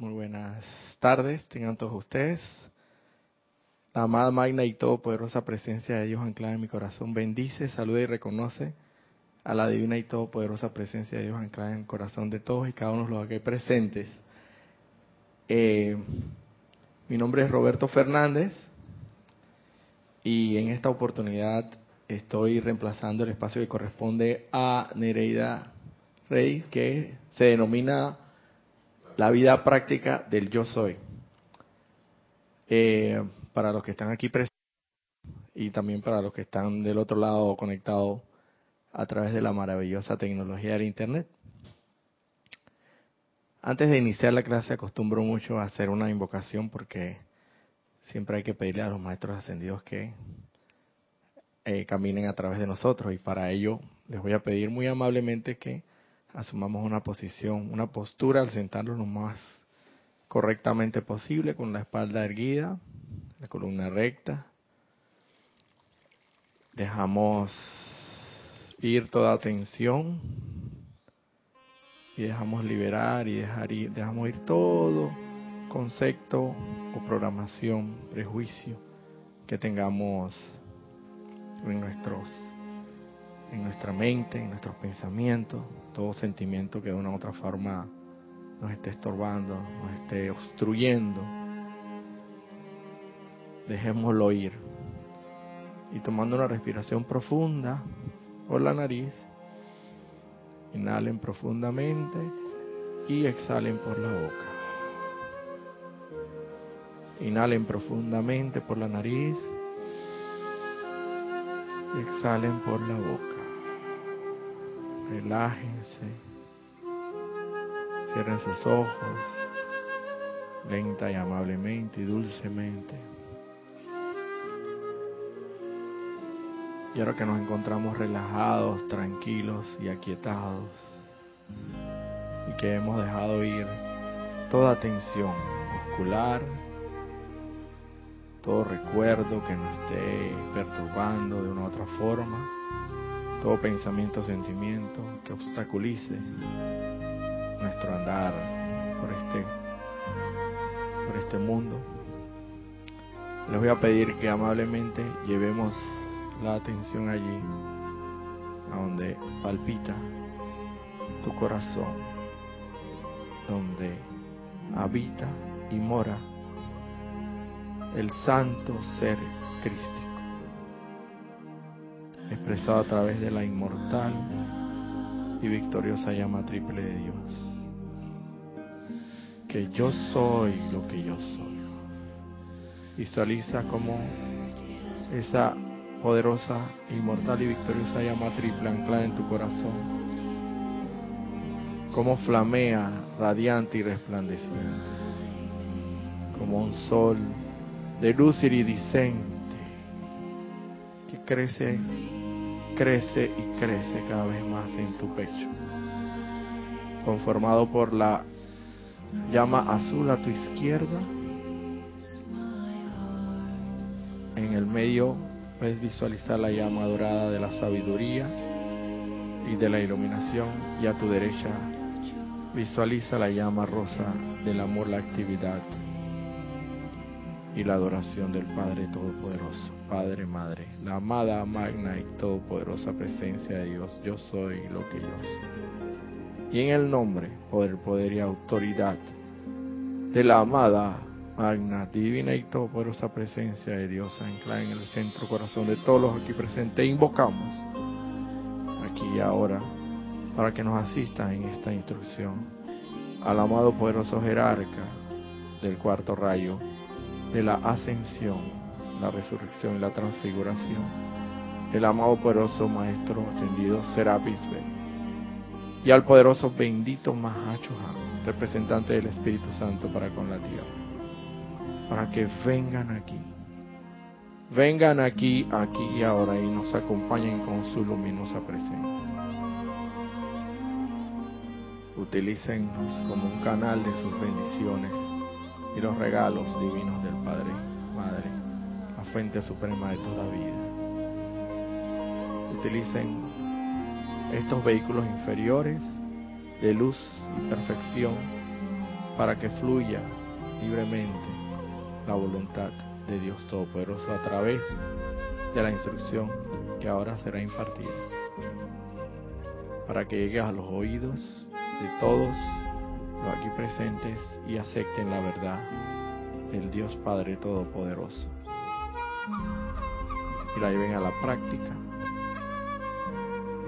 Muy buenas tardes, tengan todos ustedes. La amada magna y todopoderosa presencia de Dios anclada en mi corazón bendice, saluda y reconoce a la divina y todopoderosa presencia de Dios anclada en el corazón de todos y cada uno de los aquí presentes. Eh, mi nombre es Roberto Fernández y en esta oportunidad estoy reemplazando el espacio que corresponde a Nereida Rey, que se denomina la vida práctica del yo soy. Eh, para los que están aquí presentes y también para los que están del otro lado conectados a través de la maravillosa tecnología del Internet. Antes de iniciar la clase acostumbro mucho a hacer una invocación porque siempre hay que pedirle a los maestros ascendidos que eh, caminen a través de nosotros y para ello les voy a pedir muy amablemente que asumamos una posición, una postura al sentarnos lo más correctamente posible con la espalda erguida, la columna recta. Dejamos ir toda tensión y dejamos liberar y dejar ir, dejamos ir todo concepto o programación, prejuicio que tengamos en nuestros en nuestra mente, en nuestros pensamientos, todo sentimiento que de una u otra forma nos esté estorbando, nos esté obstruyendo. Dejémoslo ir. Y tomando una respiración profunda por la nariz, Inhalen profundamente y exhalen por la boca. Inhalen profundamente por la nariz y exhalen por la boca. Relájense. Cierren sus ojos lenta y amablemente y dulcemente. Y ahora que nos encontramos relajados, tranquilos y aquietados, y que hemos dejado ir toda tensión muscular, todo recuerdo que nos esté perturbando de una u otra forma, todo pensamiento sentimiento que obstaculice nuestro andar por este, por este mundo. Les voy a pedir que amablemente llevemos la atención allí, a donde palpita tu corazón, donde habita y mora el santo ser crístico, expresado a través de la inmortal y victoriosa llama triple de Dios. Que yo soy lo que yo soy. Visualiza como esa poderosa, inmortal y victoriosa llama triple anclada en tu corazón, como flamea, radiante y resplandeciente, como un sol de luz iridiscente que crece, crece y crece cada vez más en tu pecho, conformado por la llama azul a tu izquierda, en el medio Puedes visualizar la llama dorada de la sabiduría y de la iluminación y a tu derecha visualiza la llama rosa del amor, la actividad y la adoración del Padre Todopoderoso, Padre, Madre, la amada, magna y todopoderosa presencia de Dios. Yo soy lo que yo soy. Y en el nombre, poder, poder y autoridad de la amada, magna, divina y todopoderosa presencia de Dios anclada en el centro corazón de todos los aquí presentes. Invocamos aquí y ahora para que nos asista en esta instrucción al amado poderoso jerarca del cuarto rayo de la ascensión, la resurrección y la transfiguración, el amado poderoso maestro ascendido Serapis Ben, y al poderoso bendito Mahacho representante del Espíritu Santo para con la tierra para que vengan aquí. Vengan aquí, aquí y ahora y nos acompañen con su luminosa presencia. Utilícennos como un canal de sus bendiciones y los regalos divinos del Padre, Madre, la fuente suprema de toda vida. Utilicen estos vehículos inferiores de luz y perfección para que fluya libremente la voluntad de Dios Todopoderoso a través de la instrucción que ahora será impartida, para que llegue a los oídos de todos los aquí presentes y acepten la verdad del Dios Padre Todopoderoso y la lleven a la práctica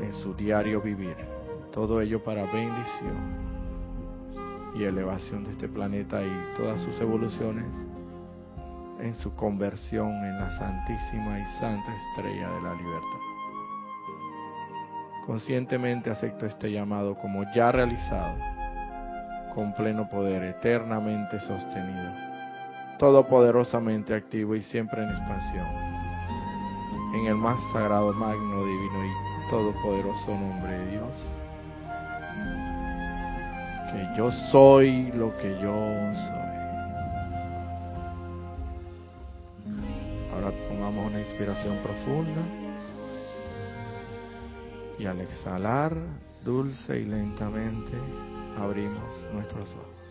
en su diario vivir. Todo ello para bendición y elevación de este planeta y todas sus evoluciones en su conversión en la santísima y santa estrella de la libertad. Conscientemente acepto este llamado como ya realizado, con pleno poder, eternamente sostenido, todopoderosamente activo y siempre en expansión, en el más sagrado, magno, divino y todopoderoso nombre de Dios, que yo soy lo que yo soy. Ahora tomamos una inspiración profunda y al exhalar dulce y lentamente abrimos nuestros ojos.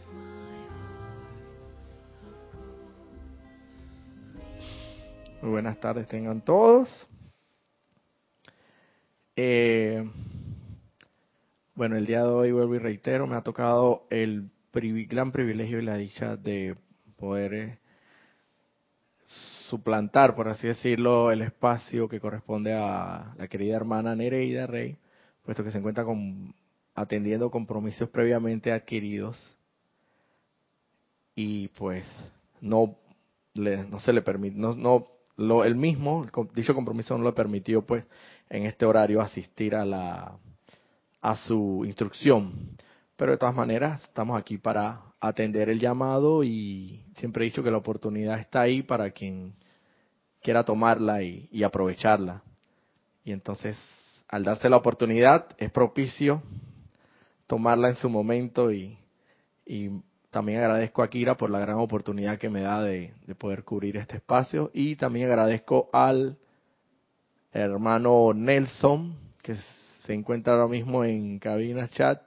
Muy buenas tardes tengan todos. Eh, bueno, el día de hoy vuelvo y reitero, me ha tocado el gran privilegio y la dicha de poder eh, suplantar, por así decirlo, el espacio que corresponde a la querida hermana Nereida Rey, puesto que se encuentra con, atendiendo compromisos previamente adquiridos y pues no, le, no se le permite, no, no lo, el mismo, dicho compromiso no le permitió pues en este horario asistir a la a su instrucción. Pero de todas maneras, estamos aquí para atender el llamado y siempre he dicho que la oportunidad está ahí para quien quiera tomarla y, aprovecharla. Y entonces, al darse la oportunidad, es propicio tomarla en su momento y, también agradezco a Kira por la gran oportunidad que me da de, de, poder cubrir este espacio y también agradezco al hermano Nelson que se encuentra ahora mismo en cabina, chat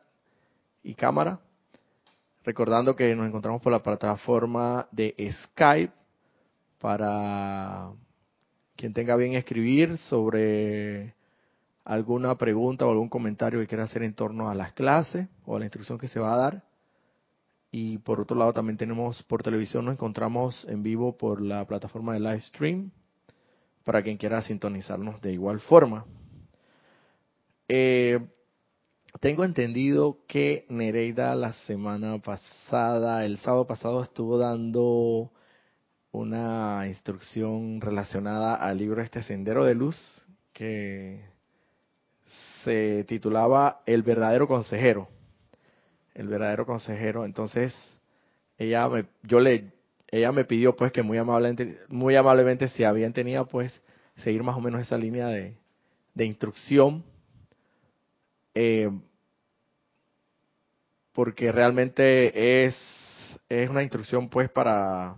y cámara. Recordando que nos encontramos por la plataforma de Skype para quien tenga bien escribir sobre alguna pregunta o algún comentario que quiera hacer en torno a las clases o a la instrucción que se va a dar. Y por otro lado también tenemos por televisión, nos encontramos en vivo por la plataforma de live stream para quien quiera sintonizarnos de igual forma. Eh, tengo entendido que Nereida la semana pasada, el sábado pasado, estuvo dando una instrucción relacionada al libro Este Sendero de Luz, que se titulaba El verdadero consejero. El verdadero consejero. Entonces, ella me, yo le, ella me pidió pues que muy amablemente, muy amablemente si habían tenido pues seguir más o menos esa línea de, de instrucción eh, porque realmente es, es una instrucción pues para,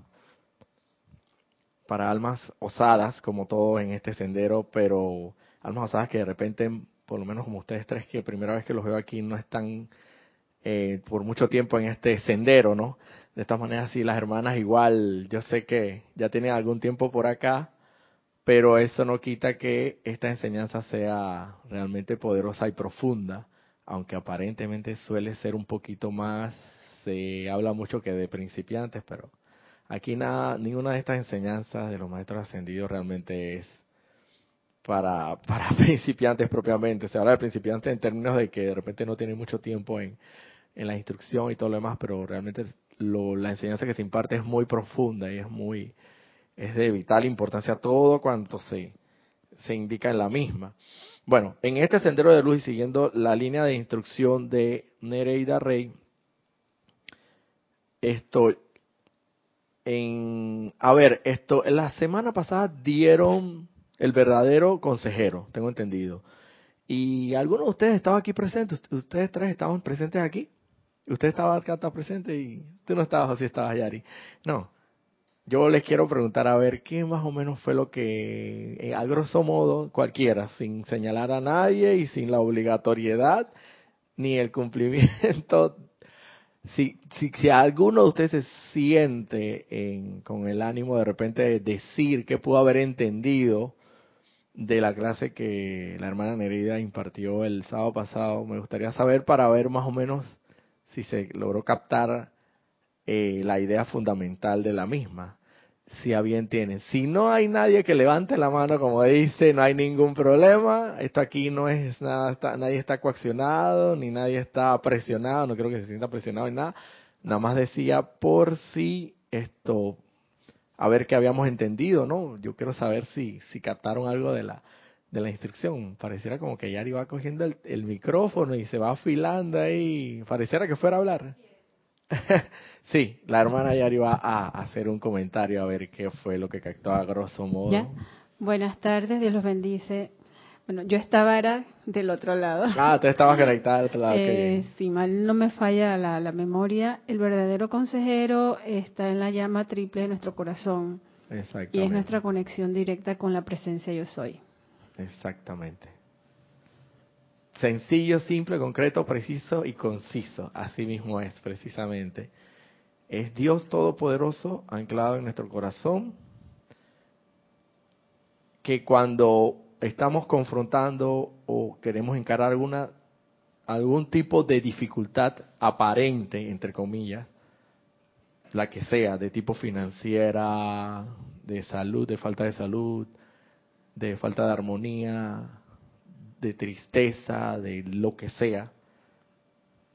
para almas osadas, como todo en este sendero, pero almas osadas que de repente, por lo menos como ustedes tres, que primera vez que los veo aquí no están eh, por mucho tiempo en este sendero, ¿no? De estas maneras, sí, las hermanas igual, yo sé que ya tienen algún tiempo por acá, pero eso no quita que esta enseñanza sea realmente poderosa y profunda, aunque aparentemente suele ser un poquito más, se habla mucho que de principiantes, pero aquí nada, ninguna de estas enseñanzas de los maestros ascendidos realmente es para, para principiantes propiamente. Se habla de principiantes en términos de que de repente no tienen mucho tiempo en, en la instrucción y todo lo demás, pero realmente lo, la enseñanza que se imparte es muy profunda y es muy es de vital importancia todo cuanto se, se indica en la misma. Bueno, en este sendero de luz y siguiendo la línea de instrucción de Nereida Rey, esto, en, a ver, esto, la semana pasada dieron el verdadero consejero, tengo entendido. Y algunos de ustedes estaban aquí presentes, ustedes tres estaban presentes aquí. Usted estaba acá presente y tú no estabas así estabas Yari. No, yo les quiero preguntar a ver qué más o menos fue lo que, eh, a grosso modo, cualquiera, sin señalar a nadie y sin la obligatoriedad ni el cumplimiento si, si, si alguno de ustedes se siente en, con el ánimo de repente de decir que pudo haber entendido de la clase que la hermana Nerida impartió el sábado pasado, me gustaría saber para ver más o menos si se logró captar eh, la idea fundamental de la misma si a bien tiene. Si no hay nadie que levante la mano, como dice, no hay ningún problema. Esto aquí no es nada, nadie está coaccionado, ni nadie está presionado, no creo que se sienta presionado ni nada. Nada más decía por si esto, a ver qué habíamos entendido, ¿no? Yo quiero saber si, si captaron algo de la, de la instrucción. Pareciera como que Yari va cogiendo el, micrófono y se va afilando ahí. Pareciera que fuera a hablar. sí, la hermana Yari va a hacer un comentario a ver qué fue lo que captó a grosso modo. Buenas tardes, Dios los bendice. Bueno, yo estaba era del otro lado. Ah, tú estabas conectada al otro lado. Eh, si mal no me falla la, la, memoria, el verdadero consejero está en la llama triple de nuestro corazón. Exactamente. Y es nuestra conexión directa con la presencia yo soy. Exactamente. Sencillo, simple, concreto, preciso y conciso. Así mismo es, precisamente. Es Dios Todopoderoso anclado en nuestro corazón, que cuando estamos confrontando o queremos encarar alguna algún tipo de dificultad aparente, entre comillas, la que sea, de tipo financiera, de salud, de falta de salud, de falta de armonía, de tristeza, de lo que sea,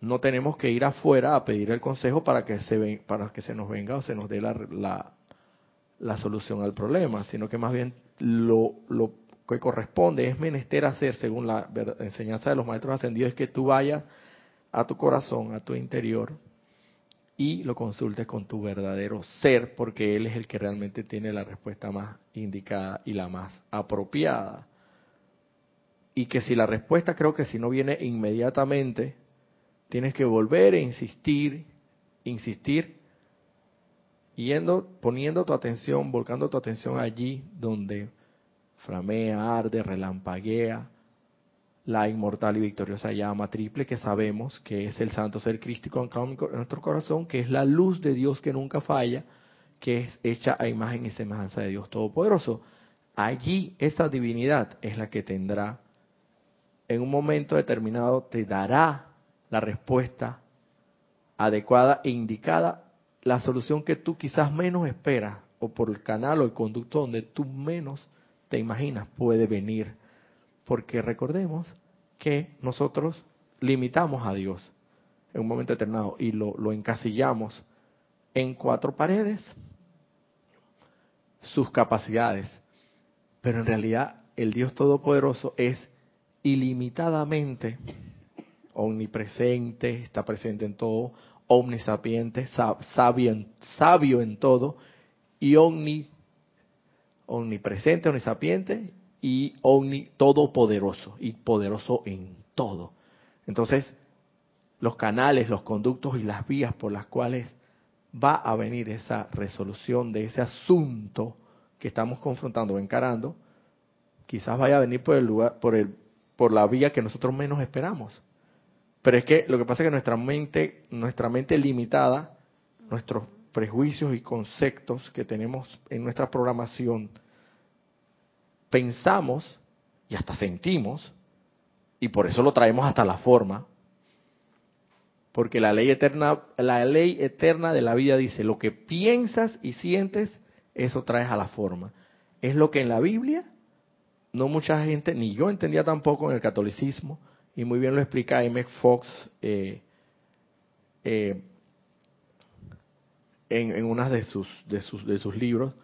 no tenemos que ir afuera a pedir el consejo para que se, ven, para que se nos venga o se nos dé la, la, la solución al problema, sino que más bien lo, lo que corresponde es menester hacer, según la enseñanza de los maestros ascendidos, es que tú vayas a tu corazón, a tu interior, y lo consultes con tu verdadero ser, porque él es el que realmente tiene la respuesta más indicada y la más apropiada. Y que si la respuesta creo que si no viene inmediatamente, tienes que volver a insistir, insistir, yendo, poniendo tu atención, volcando tu atención allí donde flamea, arde, relampaguea la inmortal y victoriosa llama triple que sabemos que es el santo ser crístico en nuestro corazón, que es la luz de Dios que nunca falla, que es hecha a imagen y semejanza de Dios Todopoderoso. Allí esa divinidad es la que tendrá en un momento determinado te dará la respuesta adecuada e indicada, la solución que tú quizás menos esperas, o por el canal o el conducto donde tú menos te imaginas puede venir. Porque recordemos que nosotros limitamos a Dios en un momento determinado y lo, encasillamos en cuatro paredes, sus capacidades. Pero en realidad el Dios Todopoderoso es ilimitadamente omnipresente, está presente en todo, omnisapiente, sabio sabio en todo, y omni, omnipresente, omnisapiente, y omni todopoderoso, y poderoso en todo. Entonces, los canales, los conductos y las vías por las cuales va a venir esa resolución de ese asunto que estamos confrontando o encarando, quizás vaya a venir por el lugar, por el por la vía que nosotros menos esperamos. Pero es que lo que pasa es que nuestra mente, nuestra mente limitada, nuestros prejuicios y conceptos que tenemos en nuestra programación, pensamos y hasta sentimos, y por eso lo traemos hasta la forma, porque la ley eterna, la ley eterna de la vida dice, lo que piensas y sientes, eso traes a la forma. Es lo que en la Biblia no mucha gente, ni yo entendía tampoco en el catolicismo, y muy bien lo explica M. Fox eh, eh, en, en uno de sus, de, sus, de sus libros,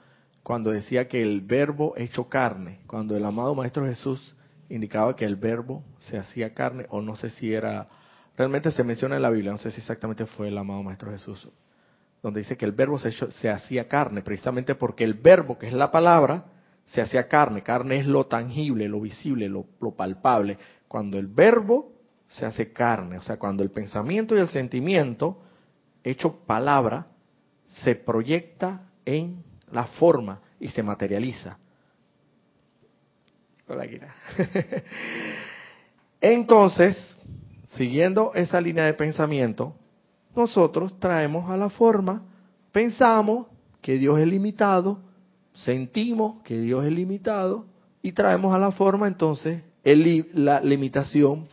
cuando decía que el verbo hecho carne, cuando el amado Maestro Jesús indicaba que el verbo se hacía carne, o no sé si era, realmente se menciona en la Biblia, no sé si exactamente fue el amado Maestro Jesús, donde dice que el verbo se, se hacía carne, precisamente porque el verbo, que es la palabra, se hacía carne. Carne es lo tangible, lo visible, lo, palpable. Cuando el verbo se hace carne, o sea, cuando el pensamiento y el sentimiento, hecho palabra, se proyecta en la forma y se materializa. Entonces, siguiendo esa línea de pensamiento, nosotros traemos a la forma, pensamos que Dios es limitado, sentimos que Dios es limitado y traemos a la forma entonces el, la limitación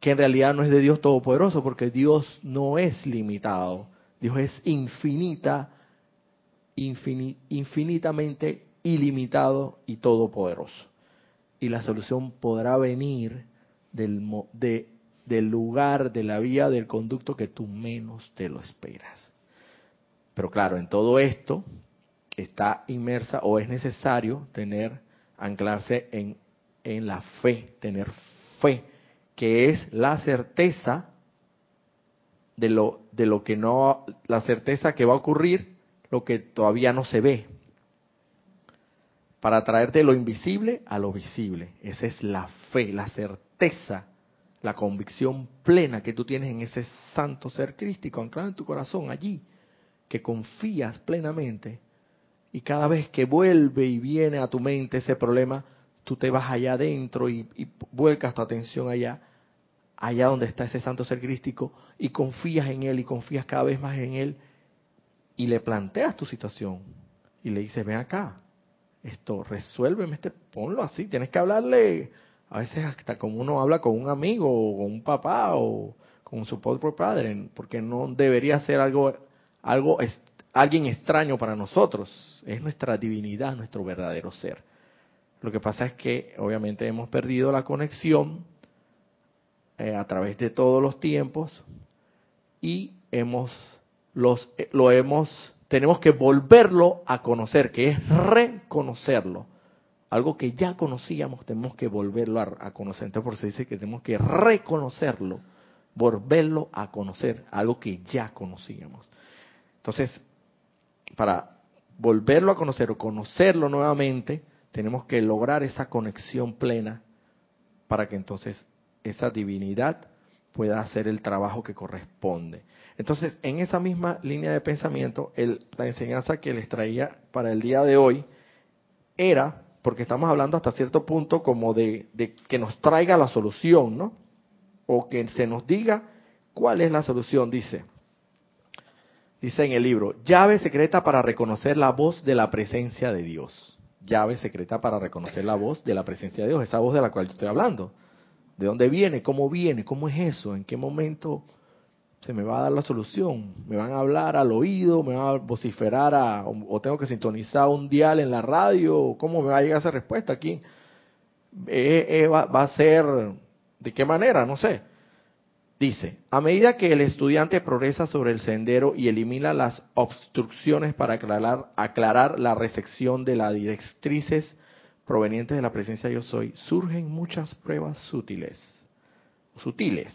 que en realidad no es de Dios Todopoderoso, porque Dios no es limitado, Dios es infinita, infinitamente ilimitado y todopoderoso. Y la solución podrá venir del, de, del lugar, de la vía, del conducto que tú menos te lo esperas. Pero claro, en todo esto está inmersa o es necesario tener, anclarse en, en la fe, tener fe, que es la certeza de lo, de lo que no, la certeza que va a ocurrir, lo que todavía no se ve. Para traerte lo invisible a lo visible. Esa es la fe, la certeza, la convicción plena que tú tienes en ese santo ser crístico anclado en tu corazón allí, que confías plenamente y cada vez que vuelve y viene a tu mente ese problema, tú te vas allá adentro y, vuelcas tu atención allá, allá donde está ese santo ser crístico, y confías en él y confías cada vez más en él, y le planteas tu situación, y le dices, ven acá, esto, resuélveme este, ponlo así, tienes que hablarle, a veces hasta como uno habla con un amigo, o con un papá, o con su propio padre, porque no debería ser algo, algo alguien extraño para nosotros, es nuestra divinidad, nuestro verdadero ser. Lo que pasa es que obviamente hemos perdido la conexión eh, a través de todos los tiempos y hemos los eh, lo hemos tenemos que volverlo a conocer, que es reconocerlo. Algo que ya conocíamos, tenemos que volverlo a, a conocer. Entonces, por eso dice que tenemos que reconocerlo, volverlo a conocer, algo que ya conocíamos. Entonces, para volverlo a conocer o conocerlo nuevamente, tenemos que lograr esa conexión plena para que entonces esa divinidad pueda hacer el trabajo que corresponde. Entonces, en esa misma línea de pensamiento, la enseñanza que les traía para el día de hoy era, porque estamos hablando hasta cierto punto como de, de que nos traiga la solución, ¿no? O que se nos diga cuál es la solución, dice. Dice en el libro, llave secreta para reconocer la voz de la presencia de Dios. Llave secreta para reconocer la voz de la presencia de Dios, esa voz de la cual yo estoy hablando. ¿De dónde viene? ¿Cómo viene? ¿Cómo es eso? ¿En qué momento se me va a dar la solución? ¿Me van a hablar al oído? ¿Me van a vociferar a, o, tengo que sintonizar un dial en la radio? ¿Cómo me va a llegar esa respuesta aquí? Eh, eh, va a ser, ¿de qué manera? No sé. Dice, a medida que el estudiante progresa sobre el sendero y elimina las obstrucciones para aclarar, aclarar la recepción de las directrices provenientes de la presencia yo soy, surgen muchas pruebas sutiles. Sutiles.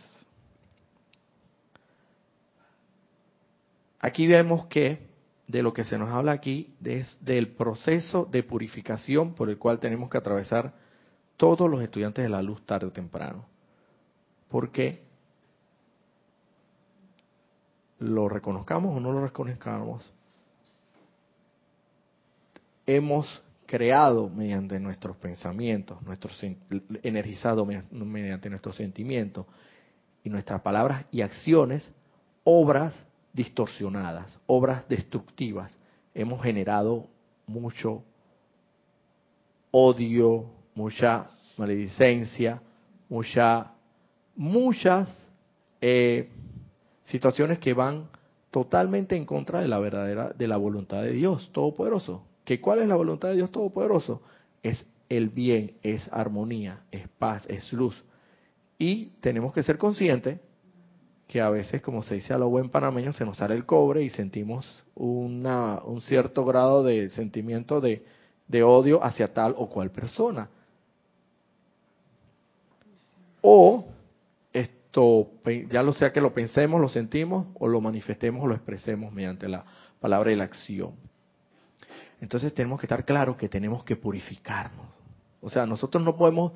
Aquí vemos que de lo que se nos habla aquí es del proceso de purificación por el cual tenemos que atravesar todos los estudiantes de la luz tarde o temprano. ¿Por qué? lo reconozcamos o no lo reconozcamos, hemos creado mediante nuestros pensamientos, nuestros energizado mediante nuestros sentimientos y nuestras palabras y acciones, obras distorsionadas, obras destructivas. Hemos generado mucho odio, mucha maledicencia, mucha, muchas eh, situaciones que van totalmente en contra de la verdadera, de la voluntad de Dios Todopoderoso. ¿Que ¿Cuál es la voluntad de Dios Todopoderoso? Es el bien, es armonía, es paz, es luz. Y tenemos que ser conscientes que a veces, como se dice a lo buen panameño, se nos sale el cobre y sentimos una, un cierto grado de sentimiento de, de odio hacia tal o cual persona. O ya lo sea que lo pensemos, lo sentimos o lo manifestemos o lo expresemos mediante la palabra y la acción. Entonces tenemos que estar claros que tenemos que purificarnos. O sea, nosotros no podemos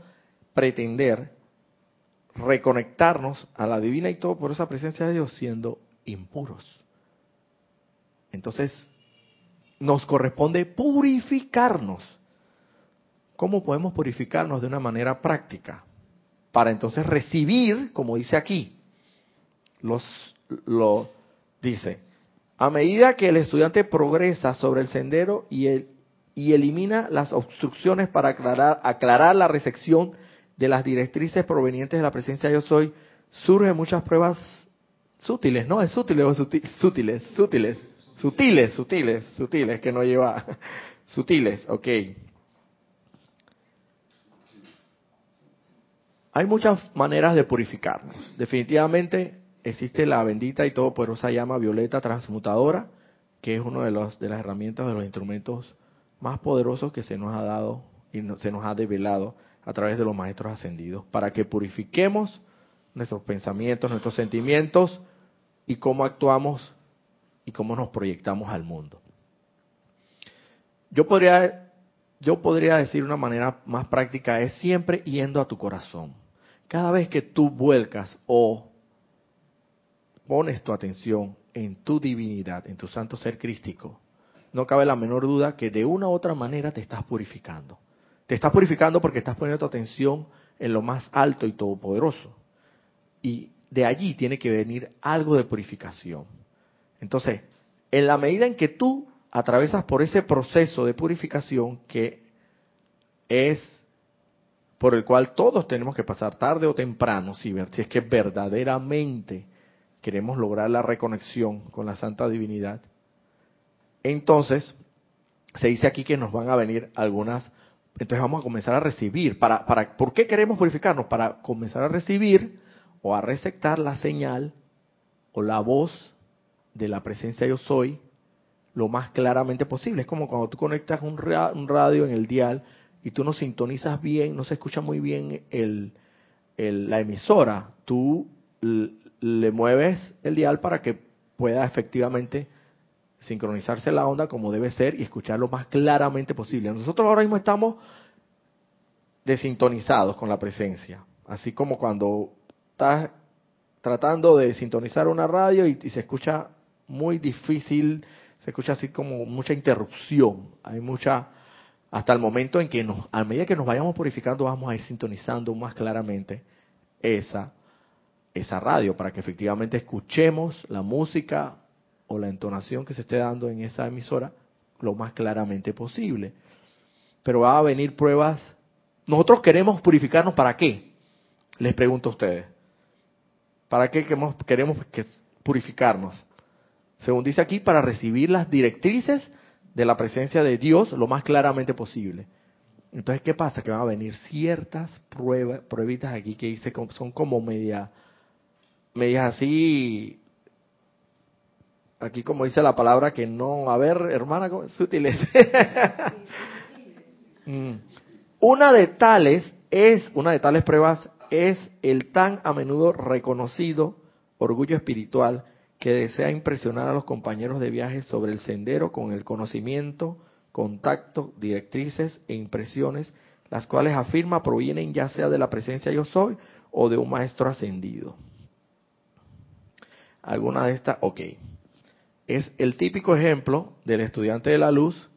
pretender reconectarnos a la divina y todo por esa presencia de Dios siendo impuros. Entonces, nos corresponde purificarnos. ¿Cómo podemos purificarnos de una manera práctica? para entonces recibir, como dice aquí, los, lo dice, a medida que el estudiante progresa sobre el sendero y, y elimina las obstrucciones para aclarar, aclarar la recepción de las directrices provenientes de la presencia de yo soy, surgen muchas pruebas sutiles, ¿no? Es sutiles o sutiles, sutiles, sutiles, sutiles, sutiles, que no lleva, sutiles, ok. Hay muchas maneras de purificarnos. Definitivamente existe la bendita y todopoderosa llama violeta transmutadora, que es una de, de las herramientas, de los instrumentos más poderosos que se nos ha dado y se nos ha develado a través de los maestros ascendidos, para que purifiquemos nuestros pensamientos, nuestros sentimientos y cómo actuamos y cómo nos proyectamos al mundo. Yo podría, yo podría decir una manera más práctica, es siempre yendo a tu corazón. Cada vez que tú vuelcas o pones tu atención en tu divinidad, en tu santo ser crístico, no cabe la menor duda que de una u otra manera te estás purificando. Te estás purificando porque estás poniendo tu atención en lo más alto y todopoderoso. Y de allí tiene que venir algo de purificación. Entonces, en la medida en que tú atravesas por ese proceso de purificación que es por el cual todos tenemos que pasar tarde o temprano, si, si es que verdaderamente queremos lograr la reconexión con la Santa Divinidad, entonces se dice aquí que nos van a venir algunas, entonces vamos a comenzar a recibir. Para, para, ¿Por qué queremos purificarnos? Para comenzar a recibir o a receptar la señal o la voz de la presencia yo soy lo más claramente posible. Es como cuando tú conectas un, radio en el dial y tú no sintonizas bien, no se escucha muy bien el, la emisora, tú le mueves el dial para que pueda efectivamente sincronizarse la onda como debe ser y escuchar lo más claramente posible. Nosotros ahora mismo estamos desintonizados con la presencia, así como cuando estás tratando de sintonizar una radio y, se escucha muy difícil, se escucha así como mucha interrupción, hay mucha hasta el momento en que nos, a medida que nos vayamos purificando vamos a ir sintonizando más claramente esa esa radio para que efectivamente escuchemos la música o la entonación que se esté dando en esa emisora lo más claramente posible. Pero va a venir pruebas. Nosotros queremos purificarnos para qué? Les pregunto a ustedes. ¿Para qué queremos, purificarnos? Según dice aquí, para recibir las directrices de la presencia de Dios lo más claramente posible. Entonces, ¿qué pasa? Que van a venir ciertas pruebas, pruebitas aquí que dice, son como media me dice así, aquí como dice la palabra que no, a ver, hermana, sutiles. Mm. una de tales es, una de tales pruebas es el tan a menudo reconocido orgullo espiritual que desea impresionar a los compañeros de viaje sobre el sendero con el conocimiento, contacto, directrices e impresiones, las cuales afirma provienen ya sea de la presencia yo soy o de un maestro ascendido alguna de estas, ok. Es el típico ejemplo del estudiante de la luz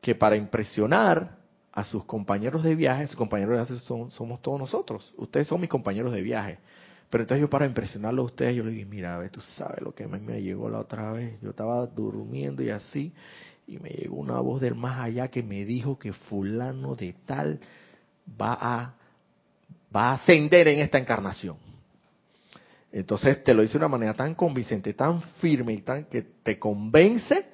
que para impresionar a sus compañeros de viaje, sus compañeros de viaje son, somos todos nosotros, ustedes son mis compañeros de viaje. Pero entonces yo para impresionarlo a ustedes, yo le dije, mira, a ver, tú sabes lo que me llegó la otra vez. Yo estaba durmiendo y así, y me llegó una voz del más allá que me dijo que fulano de tal va a, va a ascender en esta encarnación. Entonces te lo dice de una manera tan convincente, tan firme y tan que te convence,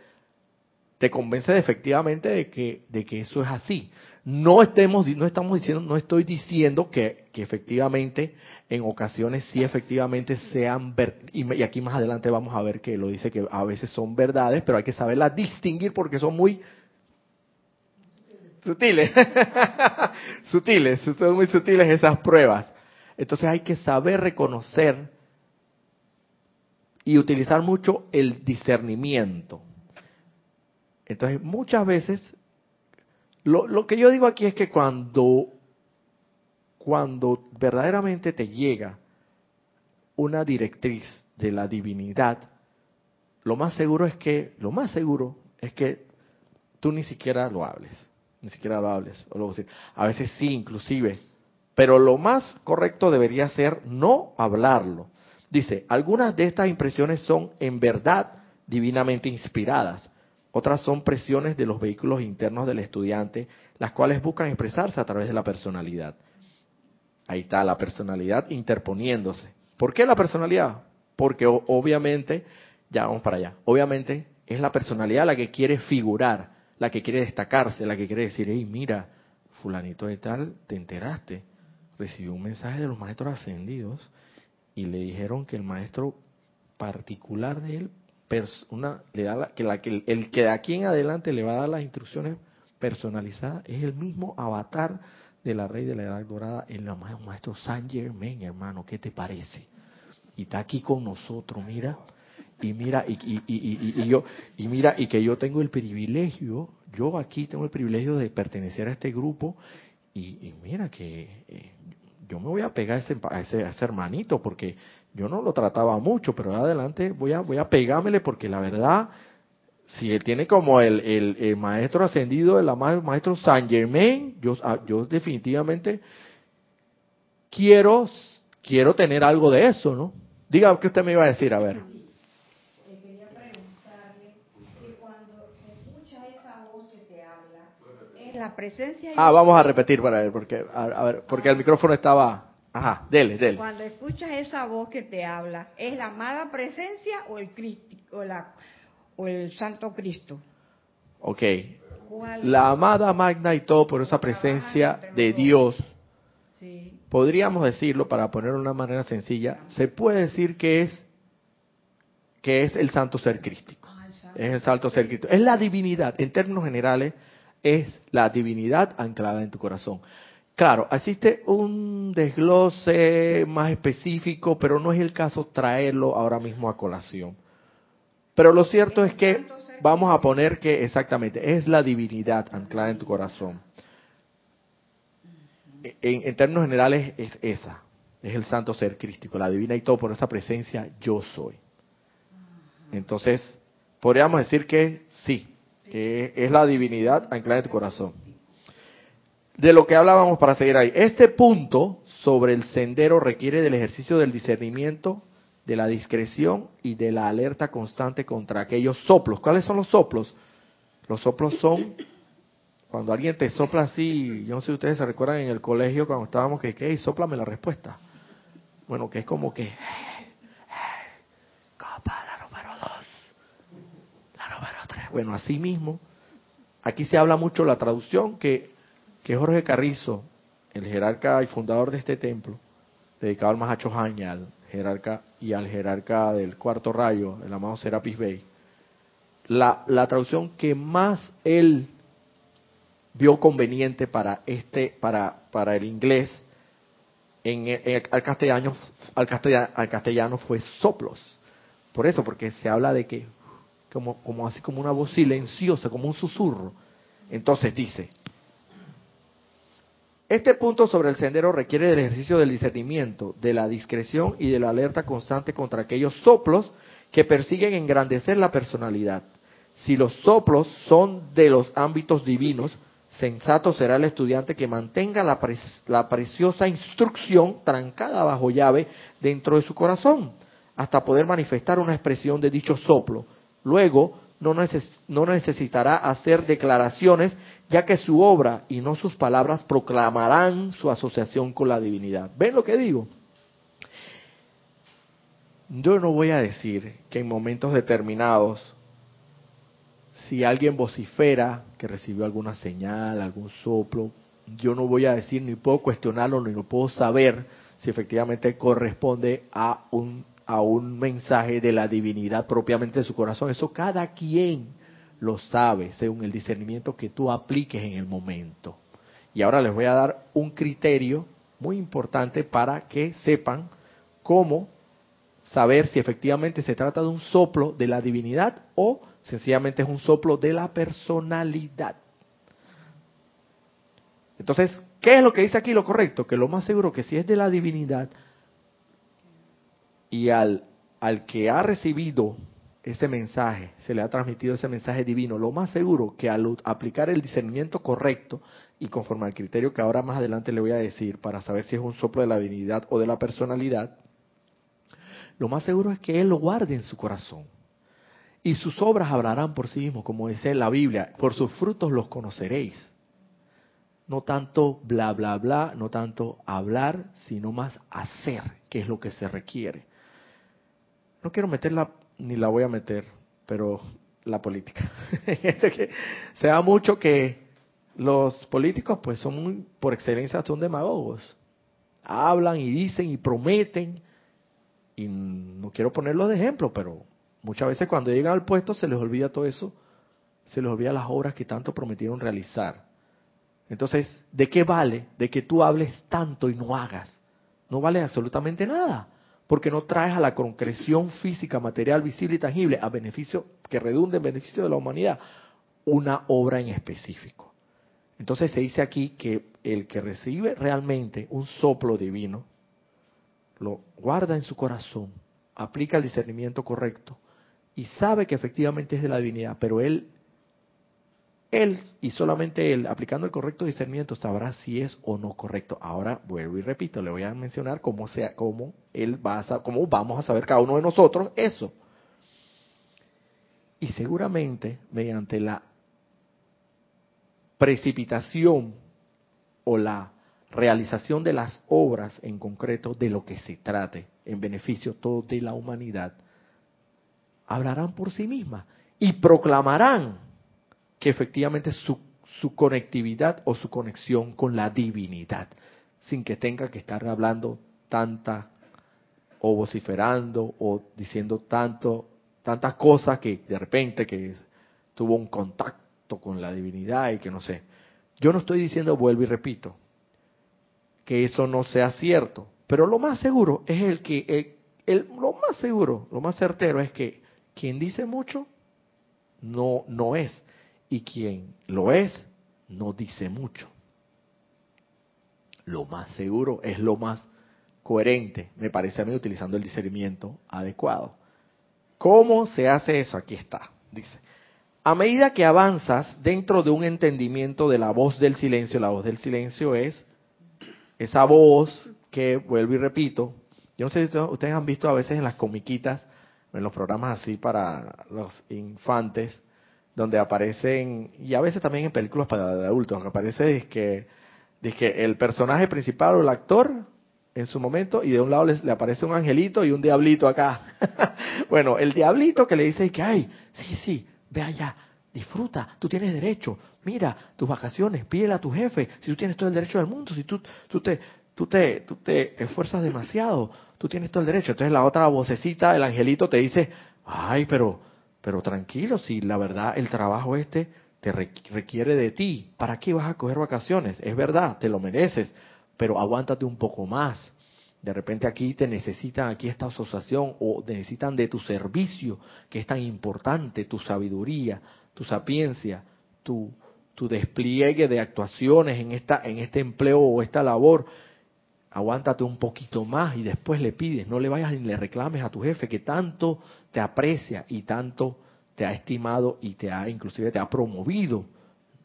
te convence efectivamente de que, de que eso es así. No estemos, no estamos diciendo, no estoy diciendo que, que efectivamente en ocasiones sí efectivamente sean y, y aquí más adelante vamos a ver que lo dice que a veces son verdades, pero hay que saberlas distinguir porque son muy sutiles, sutiles, son muy sutiles esas pruebas. Entonces hay que saber reconocer y utilizar mucho el discernimiento. Entonces, muchas veces, lo, lo, que yo digo aquí es que cuando, cuando verdaderamente te llega una directriz de la divinidad, lo más seguro es que, lo más seguro es que tú ni siquiera lo hables, ni siquiera lo hables. O lo, a veces sí, inclusive, pero lo más correcto debería ser no hablarlo Dice, algunas de estas impresiones son en verdad divinamente inspiradas, otras son presiones de los vehículos internos del estudiante, las cuales buscan expresarse a través de la personalidad. Ahí está la personalidad interponiéndose. ¿Por qué la personalidad? Porque obviamente, ya vamos para allá, obviamente es la personalidad la que quiere figurar, la que quiere destacarse, la que quiere decir, hey, mira, fulanito de tal, te enteraste, recibió un mensaje de los maestros ascendidos y le dijeron que el maestro particular de él una, le da que, la, que el, que de aquí en adelante le va a dar las instrucciones personalizadas es el mismo avatar de la Rey de la Edad Dorada, el maestro Saint Germain, hermano, ¿qué te parece? Y está aquí con nosotros, mira, y mira, y, y, y, y, yo, y mira, y que yo tengo el privilegio, yo aquí tengo el privilegio de pertenecer a este grupo, y, mira que eh, yo me voy a pegar a ese, a ese, a ese hermanito, porque yo no lo trataba mucho, pero adelante voy a, voy a pegármele, porque la verdad, si él tiene como el, el, maestro ascendido, el maestro Saint Germain, yo, ah, yo definitivamente quiero, quiero tener algo de eso, ¿no? Diga qué usted me iba a decir, a ver. La presencia ah vamos a repetir para ver porque a, ver porque el micrófono estaba ajá dele dele. Cuando escuchas esa voz que te habla es la amada presencia o el Cristo o la o el Santo Cristo Ok. la amada magna y todo por esa presencia de Dios. Sí. podríamos decirlo para ponerlo de una manera sencilla se puede decir que es que es el santo ser crístico. Ah, es el santo ser crístico. Es la divinidad. En términos generales es la divinidad anclada en tu corazón. Claro, existe un desglose más específico, pero no es el caso traerlo ahora mismo a colación. Pero lo cierto es que vamos a poner que exactamente es la divinidad anclada en tu corazón. En, términos generales es esa, es el santo ser crístico, la divina y todo por esa presencia yo soy. Entonces, podríamos decir que sí, que es la divinidad anclada en tu corazón. De lo que hablábamos para seguir ahí. Este punto sobre el sendero requiere del ejercicio del discernimiento, de la discreción y de la alerta constante contra aquellos soplos. ¿Cuáles son los soplos? Los soplos son cuando alguien te sopla así, yo no sé si ustedes se recuerdan en el colegio cuando estábamos que, ¿qué? Soplame la respuesta. Bueno, que es como que, Bueno, así mismo, aquí se habla mucho la traducción que, que Jorge Carrizo, el jerarca y fundador de este templo, dedicado al Mahacho al jerarca y al jerarca del cuarto rayo, el amado Serapis Bey, la, la traducción que más él vio conveniente para este, para, para el inglés, en, al castellano, al al castellano fue soplos. Por eso, porque se habla de que como, así como una voz silenciosa, como un susurro. Entonces dice, este punto sobre el sendero requiere del ejercicio del discernimiento, de la discreción y de la alerta constante contra aquellos soplos que persiguen engrandecer la personalidad. Si los soplos son de los ámbitos divinos, sensato será el estudiante que mantenga la, preciosa instrucción trancada bajo llave dentro de su corazón, hasta poder manifestar una expresión de dicho soplo, Luego, no, necesitará hacer declaraciones, ya que su obra y no sus palabras proclamarán su asociación con la divinidad. ¿Ven lo que digo? Yo no voy a decir que en momentos determinados, si alguien vocifera que recibió alguna señal, algún soplo, yo no voy a decir ni puedo cuestionarlo ni lo puedo saber si efectivamente corresponde a un a un mensaje de la divinidad propiamente de su corazón. Eso cada quien lo sabe según el discernimiento que tú apliques en el momento. Y ahora les voy a dar un criterio muy importante para que sepan cómo saber si efectivamente se trata de un soplo de la divinidad o sencillamente es un soplo de la personalidad. Entonces, ¿qué es lo que dice aquí lo correcto? Que lo más seguro que si es de la divinidad, y al, al que ha recibido ese mensaje, se le ha transmitido ese mensaje divino, lo más seguro que al aplicar el discernimiento correcto y conforme al criterio que ahora más adelante le voy a decir para saber si es un soplo de la divinidad o de la personalidad, lo más seguro es que Él lo guarde en su corazón. Y sus obras hablarán por sí mismos, como dice la Biblia, por sus frutos los conoceréis. No tanto bla, bla, bla, no tanto hablar, sino más hacer, que es lo que se requiere. No quiero meterla, ni la voy a meter, pero la política. se da mucho que los políticos, pues son muy, por excelencia, son demagogos. Hablan y dicen y prometen. Y no quiero ponerlo de ejemplo, pero muchas veces cuando llegan al puesto se les olvida todo eso, se les olvida las obras que tanto prometieron realizar. Entonces, ¿de qué vale de que tú hables tanto y no hagas? No vale absolutamente nada porque no traes a la concreción física, material, visible y tangible, a beneficio, que redunde en beneficio de la humanidad, una obra en específico. Entonces se dice aquí que el que recibe realmente un soplo divino, lo guarda en su corazón, aplica el discernimiento correcto y sabe que efectivamente es de la divinidad, pero él él y solamente él, aplicando el correcto discernimiento, sabrá si es o no correcto. Ahora vuelvo y repito, le voy a mencionar cómo sea, cómo él va a, cómo vamos a saber cada uno de nosotros eso. Y seguramente mediante la precipitación o la realización de las obras en concreto de lo que se trate en beneficio todo de la humanidad, hablarán por sí mismas y proclamarán que efectivamente su, su conectividad o su conexión con la divinidad, sin que tenga que estar hablando tanta o vociferando o diciendo tanto tantas cosas que de repente que tuvo un contacto con la divinidad y que no sé. Yo no estoy diciendo, vuelvo y repito, que eso no sea cierto, pero lo más seguro es el que, el, lo más seguro, lo más certero es que quien dice mucho no, no es y quien lo es no dice mucho. Lo más seguro es lo más coherente, me parece a mí, utilizando el discernimiento adecuado. ¿Cómo se hace eso? Aquí está. Dice, a medida que avanzas dentro de un entendimiento de la voz del silencio, la voz del silencio es esa voz que, vuelvo y repito, yo no sé si ustedes han visto a veces en las comiquitas, en los programas así para los infantes, donde aparecen, y a veces también en películas para adultos, que aparece que, que el personaje principal o el actor en su momento y de un lado le, aparece un angelito y un diablito acá. bueno, el diablito que le dice que, ay, sí, sí, ve allá, disfruta, tú tienes derecho, mira, tus vacaciones, pídele a tu jefe, si tú tienes todo el derecho del mundo, si tú, tú te, tú te, tú te esfuerzas demasiado, tú tienes todo el derecho. Entonces la otra vocecita, el angelito te dice, ay, pero pero tranquilo, si la verdad el trabajo este te requiere de ti, ¿para qué vas a coger vacaciones? Es verdad, te lo mereces, pero aguántate un poco más. De repente aquí te necesitan, aquí esta asociación, o necesitan de tu servicio, que es tan importante, tu sabiduría, tu sapiencia, tu, tu despliegue de actuaciones en, esta, en este empleo o esta labor aguántate un poquito más y después le pides, no le vayas ni le reclames a tu jefe que tanto te aprecia y tanto te ha estimado y te ha inclusive te ha promovido.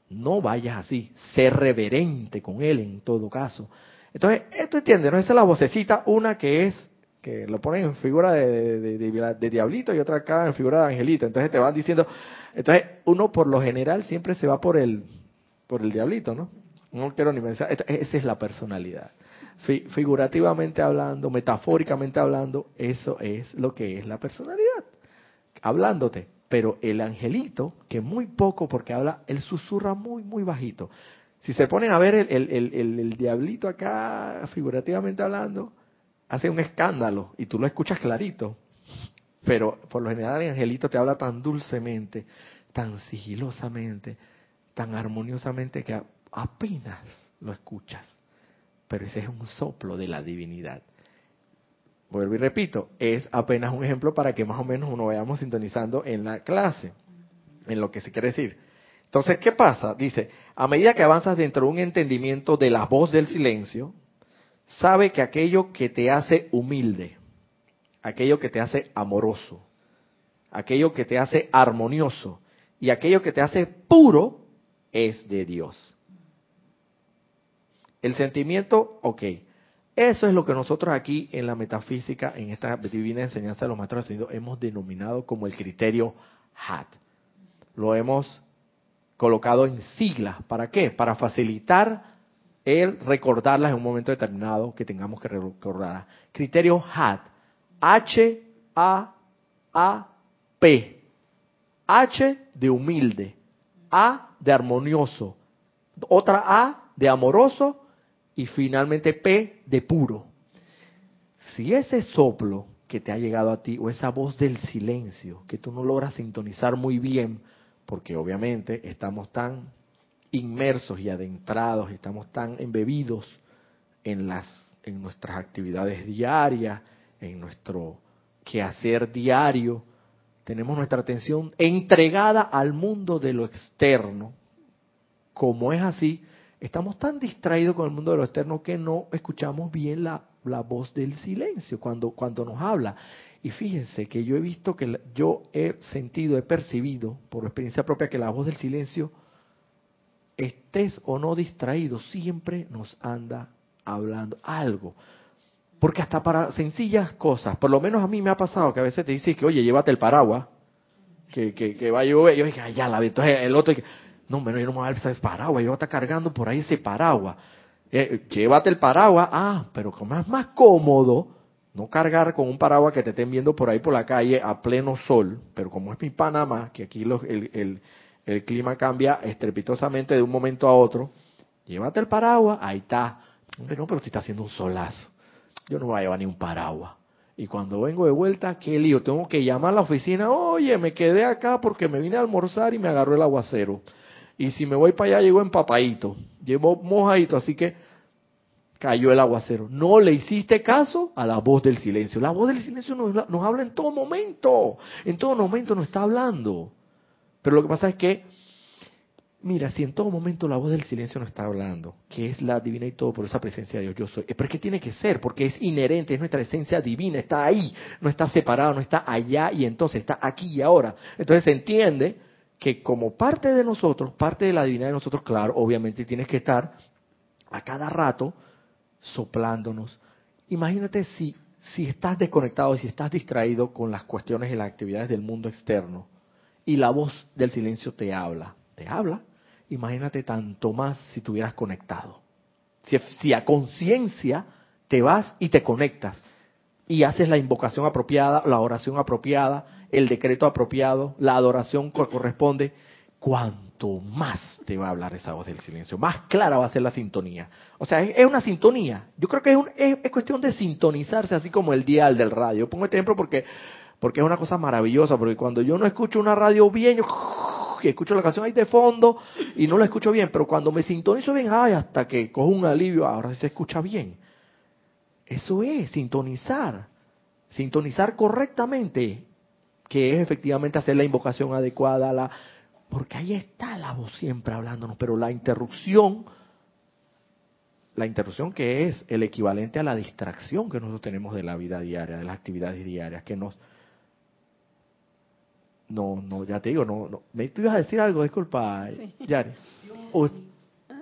No vayas así, sé reverente con él en todo caso. Entonces, esto entiende, ¿no? Esa es la vocecita, una que es, que lo ponen en figura de, de, diablito y otra acá en figura de angelito. Entonces te van diciendo, entonces uno por lo general siempre se va por el, por el diablito, ¿no? No quiero ni pensar, esa es la personalidad figurativamente hablando, metafóricamente hablando, eso es lo que es la personalidad. Hablándote. Pero el angelito, que muy poco, porque habla, él susurra muy, muy bajito. Si se ponen a ver el, el, el, diablito acá, figurativamente hablando, hace un escándalo y tú lo escuchas clarito. Pero por lo general el angelito te habla tan dulcemente, tan sigilosamente, tan armoniosamente que apenas lo escuchas pero ese es un soplo de la divinidad. Vuelvo y repito, es apenas un ejemplo para que más o menos uno vayamos sintonizando en la clase, en lo que se quiere decir. Entonces, ¿qué pasa? Dice, a medida que avanzas dentro de un entendimiento de la voz del silencio, sabe que aquello que te hace humilde, aquello que te hace amoroso, aquello que te hace armonioso y aquello que te hace puro es de Dios. El sentimiento, ok. Eso es lo que nosotros aquí en la metafísica, en esta divina enseñanza de los maestros ascendidos, hemos denominado como el criterio HAT. Lo hemos colocado en siglas. ¿Para qué? Para facilitar el recordarlas en un momento determinado que tengamos que recordar. Criterio HAT. H-A-A-P. H de humilde. A de armonioso. Otra A de amoroso y finalmente P de puro. Si ese soplo que te ha llegado a ti o esa voz del silencio que tú no logras sintonizar muy bien, porque obviamente estamos tan inmersos y adentrados, estamos tan embebidos en las en nuestras actividades diarias, en nuestro quehacer diario, tenemos nuestra atención entregada al mundo de lo externo. Como es así, estamos tan distraídos con el mundo de lo externo que no escuchamos bien la, la voz del silencio cuando, cuando nos habla. Y fíjense que yo he visto que yo he sentido, he percibido por experiencia propia que la voz del silencio, estés o no distraído, siempre nos anda hablando algo. Porque hasta para sencillas cosas, por lo menos a mí me ha pasado que a veces te dice que, oye, llévate el paraguas, que, que, que va a llover. Yo dije, ay, ya la vi. Entonces el otro, no, bueno, yo no me voy a dar ese paraguas, yo voy a estar cargando por ahí ese paraguas. Eh, llévate el paraguas, ah, pero como es más cómodo no cargar con un paraguas que te estén viendo por ahí por la calle a pleno sol, pero como es mi Panamá, que aquí el, el, el clima cambia estrepitosamente de un momento a otro, llévate el paraguas, ahí está. Pero no, pero si está haciendo un solazo, yo no voy a llevar ni un paraguas. Y cuando vengo de vuelta, qué lío, tengo que llamar a la oficina, oye, me quedé acá porque me vine a almorzar y me agarró el aguacero. Y si me voy para allá, llego empapadito, llevo mojadito, así que cayó el aguacero. No le hiciste caso a la voz del silencio. La voz del silencio nos, habla en todo momento, en todo momento nos está hablando. Pero lo que pasa es que, mira, si en todo momento la voz del silencio nos está hablando, que es la divina y todo por esa presencia de Dios, yo soy, es porque tiene que ser, porque es inherente, es nuestra esencia divina, está ahí, no está separado, no está allá y entonces está aquí y ahora. Entonces se entiende que como parte de nosotros, parte de la divinidad de nosotros, claro, obviamente tienes que estar a cada rato soplándonos. Imagínate si, si estás desconectado y si estás distraído con las cuestiones y las actividades del mundo externo y la voz del silencio te habla, te habla. Imagínate tanto más si tuvieras conectado. Si, si a conciencia te vas y te conectas y haces la invocación apropiada, la oración apropiada, el decreto apropiado, la adoración que corresponde, cuanto más te va a hablar esa voz del silencio, más clara va a ser la sintonía. O sea, es, una sintonía. Yo creo que es, un, es, cuestión de sintonizarse, así como el dial del radio. Pongo este ejemplo porque, porque es una cosa maravillosa, porque cuando yo no escucho una radio bien, yo escucho la canción ahí de fondo y no la escucho bien, pero cuando me sintonizo bien, ay, hasta que cojo un alivio, ahora sí se escucha bien. Eso es, sintonizar. Sintonizar correctamente, que es efectivamente hacer la invocación adecuada, la, porque ahí está la voz siempre hablándonos, pero la interrupción, la interrupción que es el equivalente a la distracción que nosotros tenemos de la vida diaria, de las actividades diarias, que nos... No, no, ya te digo, no, no. ¿Me ibas a decir algo? Disculpa, Yari.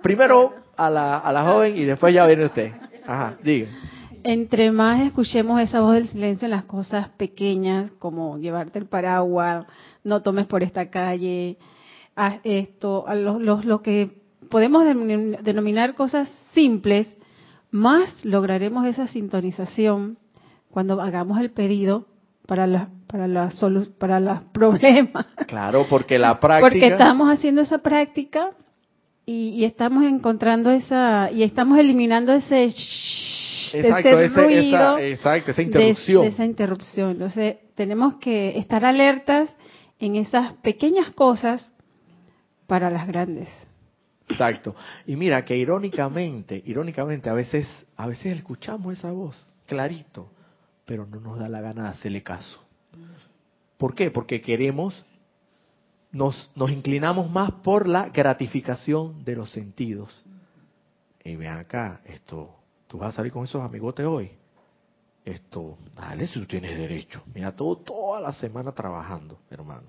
primero a la, a la joven y después ya viene usted. Ajá, diga entre más escuchemos esa voz del silencio en las cosas pequeñas, como llevarte el paraguas, no tomes por esta calle, haz esto, a los, lo que podemos denominar cosas simples, más lograremos esa sintonización cuando hagamos el pedido para la, para la para los problemas. Claro, porque la práctica. Porque estamos haciendo esa práctica y, y estamos encontrando esa y estamos eliminando ese exacto, esa, exacto, esa interrupción. esa interrupción. Entonces, tenemos que estar alertas en esas pequeñas cosas para las grandes. Exacto. Y mira que irónicamente, irónicamente a veces a veces escuchamos esa voz clarito, pero no nos da la gana de hacerle caso. ¿Por qué? Porque queremos nos, nos inclinamos más por la gratificación de los sentidos. Y vean acá, esto tú vas a salir con esos amigotes hoy. Esto, dale si tú tienes derecho. Mira, todo, toda la semana trabajando, hermano.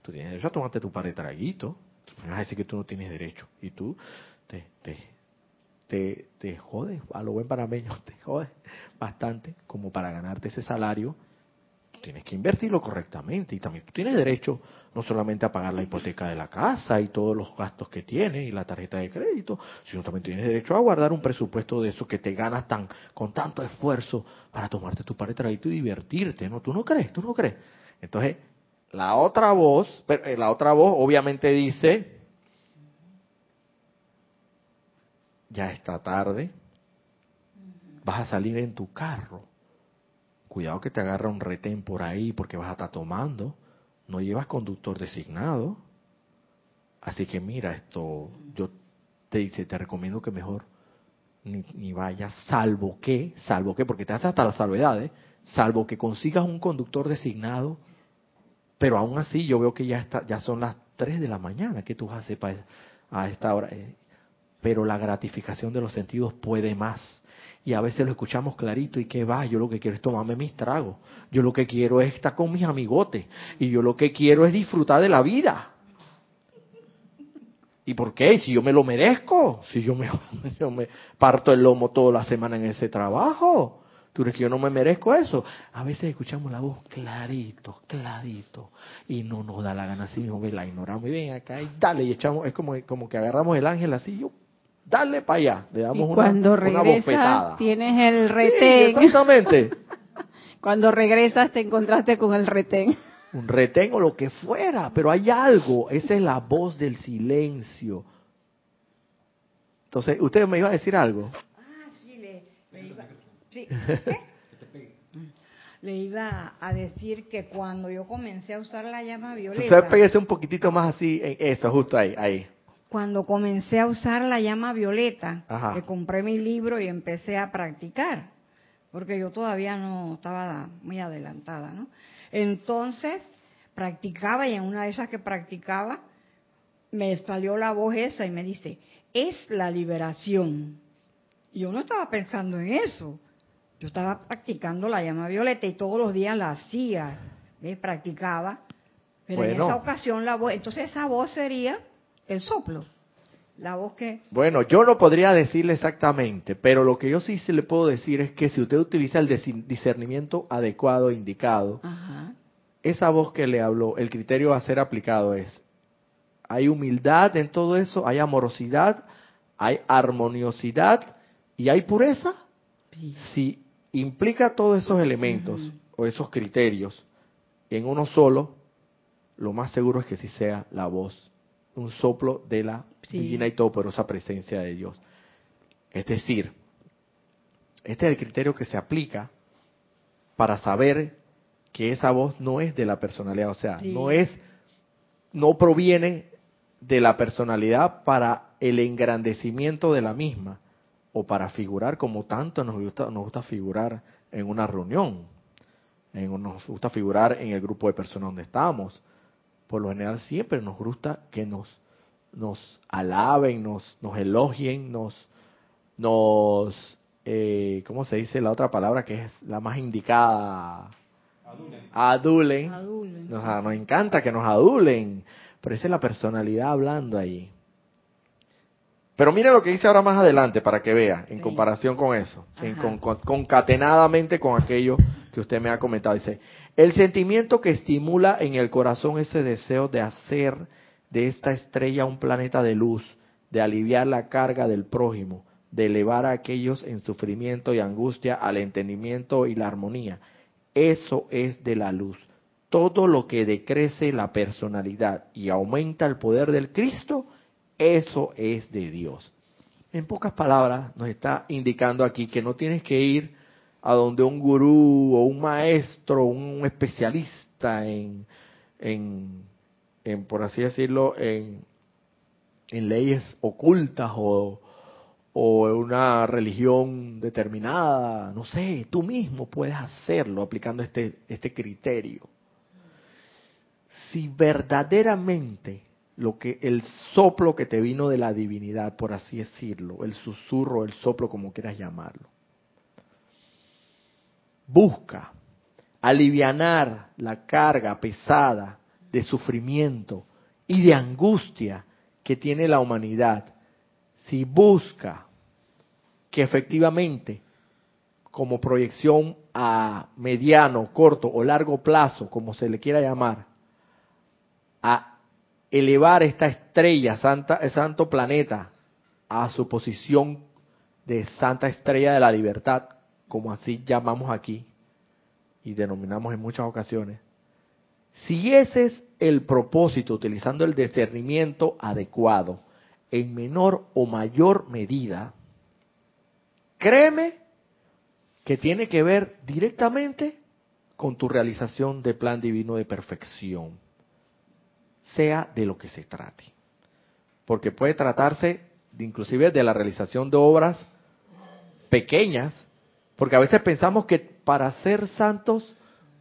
Tú tienes derecho a tomarte tu par de traguitos. Tú me vas a decir que tú no tienes derecho. Y tú te, te, te, te jodes, a lo buen panameño, te jodes bastante como para ganarte ese salario. Tienes que invertirlo correctamente y también tú tienes derecho no solamente a pagar la hipoteca de la casa y todos los gastos que tienes y la tarjeta de crédito, sino también tienes derecho a guardar un presupuesto de eso que te ganas tan con tanto esfuerzo para tomarte tu par y divertirte, ¿no? ¿Tú no crees? ¿Tú no crees? Entonces, la otra voz, eh, la otra voz obviamente dice, ya está tarde, vas a salir en tu carro. Cuidado que te agarra un retén por ahí porque vas a estar tomando. No llevas conductor designado. Así que mira, esto, yo te dice, te recomiendo que mejor ni, vayas, salvo que, salvo que, porque te hace hasta las salvedades, salvo que consigas un conductor designado, pero aún así yo veo que ya está, ya son las 3 de la mañana, ¿qué tú haces a esta hora? Eh, pero la gratificación de los sentidos puede más. Y a veces lo escuchamos clarito y que va, yo lo que quiero es tomarme mis tragos, yo lo que quiero es estar con mis amigotes y yo lo que quiero es disfrutar de la vida. ¿Y por qué? Si yo me lo merezco, si yo me, parto el lomo toda la semana en ese trabajo. ¿Tú crees que yo no me merezco eso? A veces escuchamos la voz clarito, clarito, y no nos da la gana así, mismo, la ignoramos y ven acá y dale, y echamos, es como, como que agarramos el ángel así, yo dale para allá, le damos y cuando una, una regresas, bofetada. tienes el Sí, retén. exactamente. cuando regresas te encontraste con el retén. Un retén o lo que fuera, pero hay algo, esa es la voz del silencio. Entonces, usted me iba a decir algo. Ah, sí, le, iba, sí. Le iba a decir que cuando yo comencé a usar la llama Usted violeta, pégese un poquitito más así, en eso, justo ahí, ahí. Cuando comencé a usar la llama violeta, Ajá. que compré mi libro y empecé a practicar, porque yo todavía no estaba muy adelantada, ¿no? Entonces, practicaba y en una de esas que practicaba, me salió la voz esa y me dice, es la liberación. Y yo no estaba pensando en eso. Yo estaba practicando la llama violeta y todos los días la hacía, ¿ves? practicaba. Pero en esa ocasión la voz, entonces esa voz sería el soplo. La voz que Bueno, yo no podría decirle exactamente, pero lo que yo sí se le puedo decir es que si usted utiliza el discernimiento adecuado, indicado, Ajá. esa voz que le habló, el criterio a ser aplicado es, hay humildad en todo eso, hay amorosidad, hay armoniosidad y hay pureza. Si implica todos esos elementos o esos criterios en uno solo, lo más seguro es que sí sea la voz, un soplo de la Sí. divina y todopoderosa presencia de Dios. Es decir, este es el criterio que se aplica para saber que esa voz no es de la personalidad, o sea, Sí. no es, no proviene de la personalidad para el engrandecimiento de la misma o para figurar como tanto nos gusta, nos gusta figurar en una reunión, en, nos gusta figurar en el grupo de personas donde estamos. Por lo general siempre nos gusta que nos, nos alaben, nos, nos elogien, nos, nos eh, ¿cómo se dice la otra palabra que es la más indicada? Adulen. Adulen. Nos, nos encanta que nos adulen, pero esa es la personalidad hablando ahí. Pero mire lo que dice ahora más adelante para que vea, en Sí. comparación con eso, en con- concatenadamente con aquello que usted me ha comentado. Dice, el sentimiento que estimula en el corazón ese deseo de hacer de esta estrella un planeta de luz, de aliviar la carga del prójimo, de elevar a aquellos en sufrimiento y angustia al entendimiento y la armonía. Eso es de la luz. Todo lo que decrece la personalidad y aumenta el poder del Cristo, eso es de Dios. En pocas palabras, nos está indicando aquí que no tienes que ir a donde un gurú o un maestro, un especialista en, en, en, por así decirlo, en, en leyes ocultas o, o una religión determinada, no sé, tú mismo puedes hacerlo aplicando este, este criterio. Si verdaderamente lo que el soplo que te vino de la divinidad, por así decirlo, el susurro, el soplo, como quieras llamarlo, busca alivianar la carga pesada de sufrimiento y de angustia que tiene la humanidad, si busca que efectivamente, como proyección a mediano, corto o largo plazo, como se le quiera llamar, a elevar esta estrella, santa, santo planeta, a su posición de santa estrella de la libertad, como así llamamos aquí y denominamos en muchas ocasiones, si ese es el propósito, utilizando el discernimiento adecuado, en menor o mayor medida, créeme que tiene que ver directamente con tu realización de plan divino de perfección, sea de lo que se trate. Porque puede tratarse de, inclusive de la realización de obras pequeñas, porque a veces pensamos que para ser santos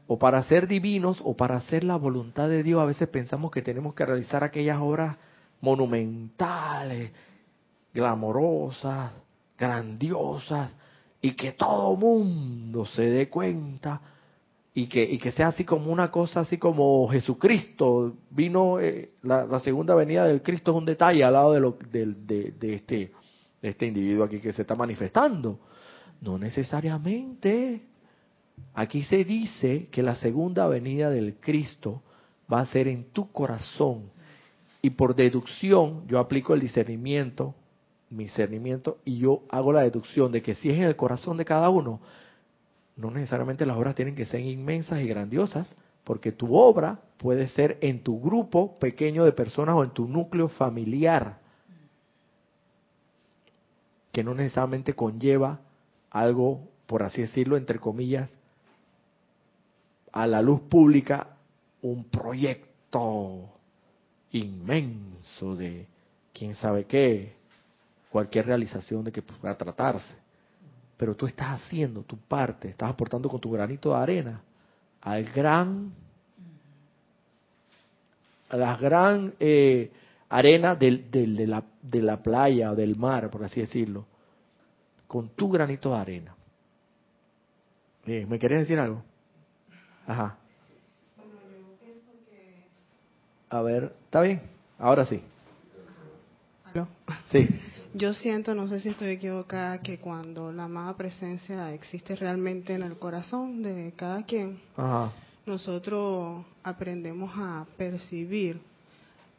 o para ser divinos o para hacer la voluntad de Dios, a veces pensamos que tenemos que realizar aquellas obras monumentales, glamorosas, grandiosas, y que todo mundo se dé cuenta y que, y que sea así como una cosa, así como Jesucristo vino, eh, la, segunda venida del Cristo es un detalle al lado de, lo, de, este, de este individuo aquí que se está manifestando. No necesariamente. Aquí se dice que la segunda venida del Cristo va a ser en tu corazón. Y por deducción, yo aplico el discernimiento, mi discernimiento, y yo hago la deducción de que si es en el corazón de cada uno, no necesariamente las obras tienen que ser inmensas y grandiosas, porque tu obra puede ser en tu grupo pequeño de personas o en tu núcleo familiar, que no necesariamente conlleva algo, por así decirlo, entre comillas, a la luz pública un proyecto inmenso de quién sabe qué, cualquier realización de que pueda tratarse. Pero tú estás haciendo tu parte, estás aportando con tu granito de arena al gran, a la gran eh, arena del, del, de, la, de la playa del mar, por así decirlo, con tu granito de arena. Eh, ¿Me querías decir algo? Ajá. A ver, ¿está bien? Ahora sí. Sí. Yo siento, no sé si estoy equivocada, que cuando la amada presencia existe realmente en el corazón de cada quien, nosotros aprendemos a percibir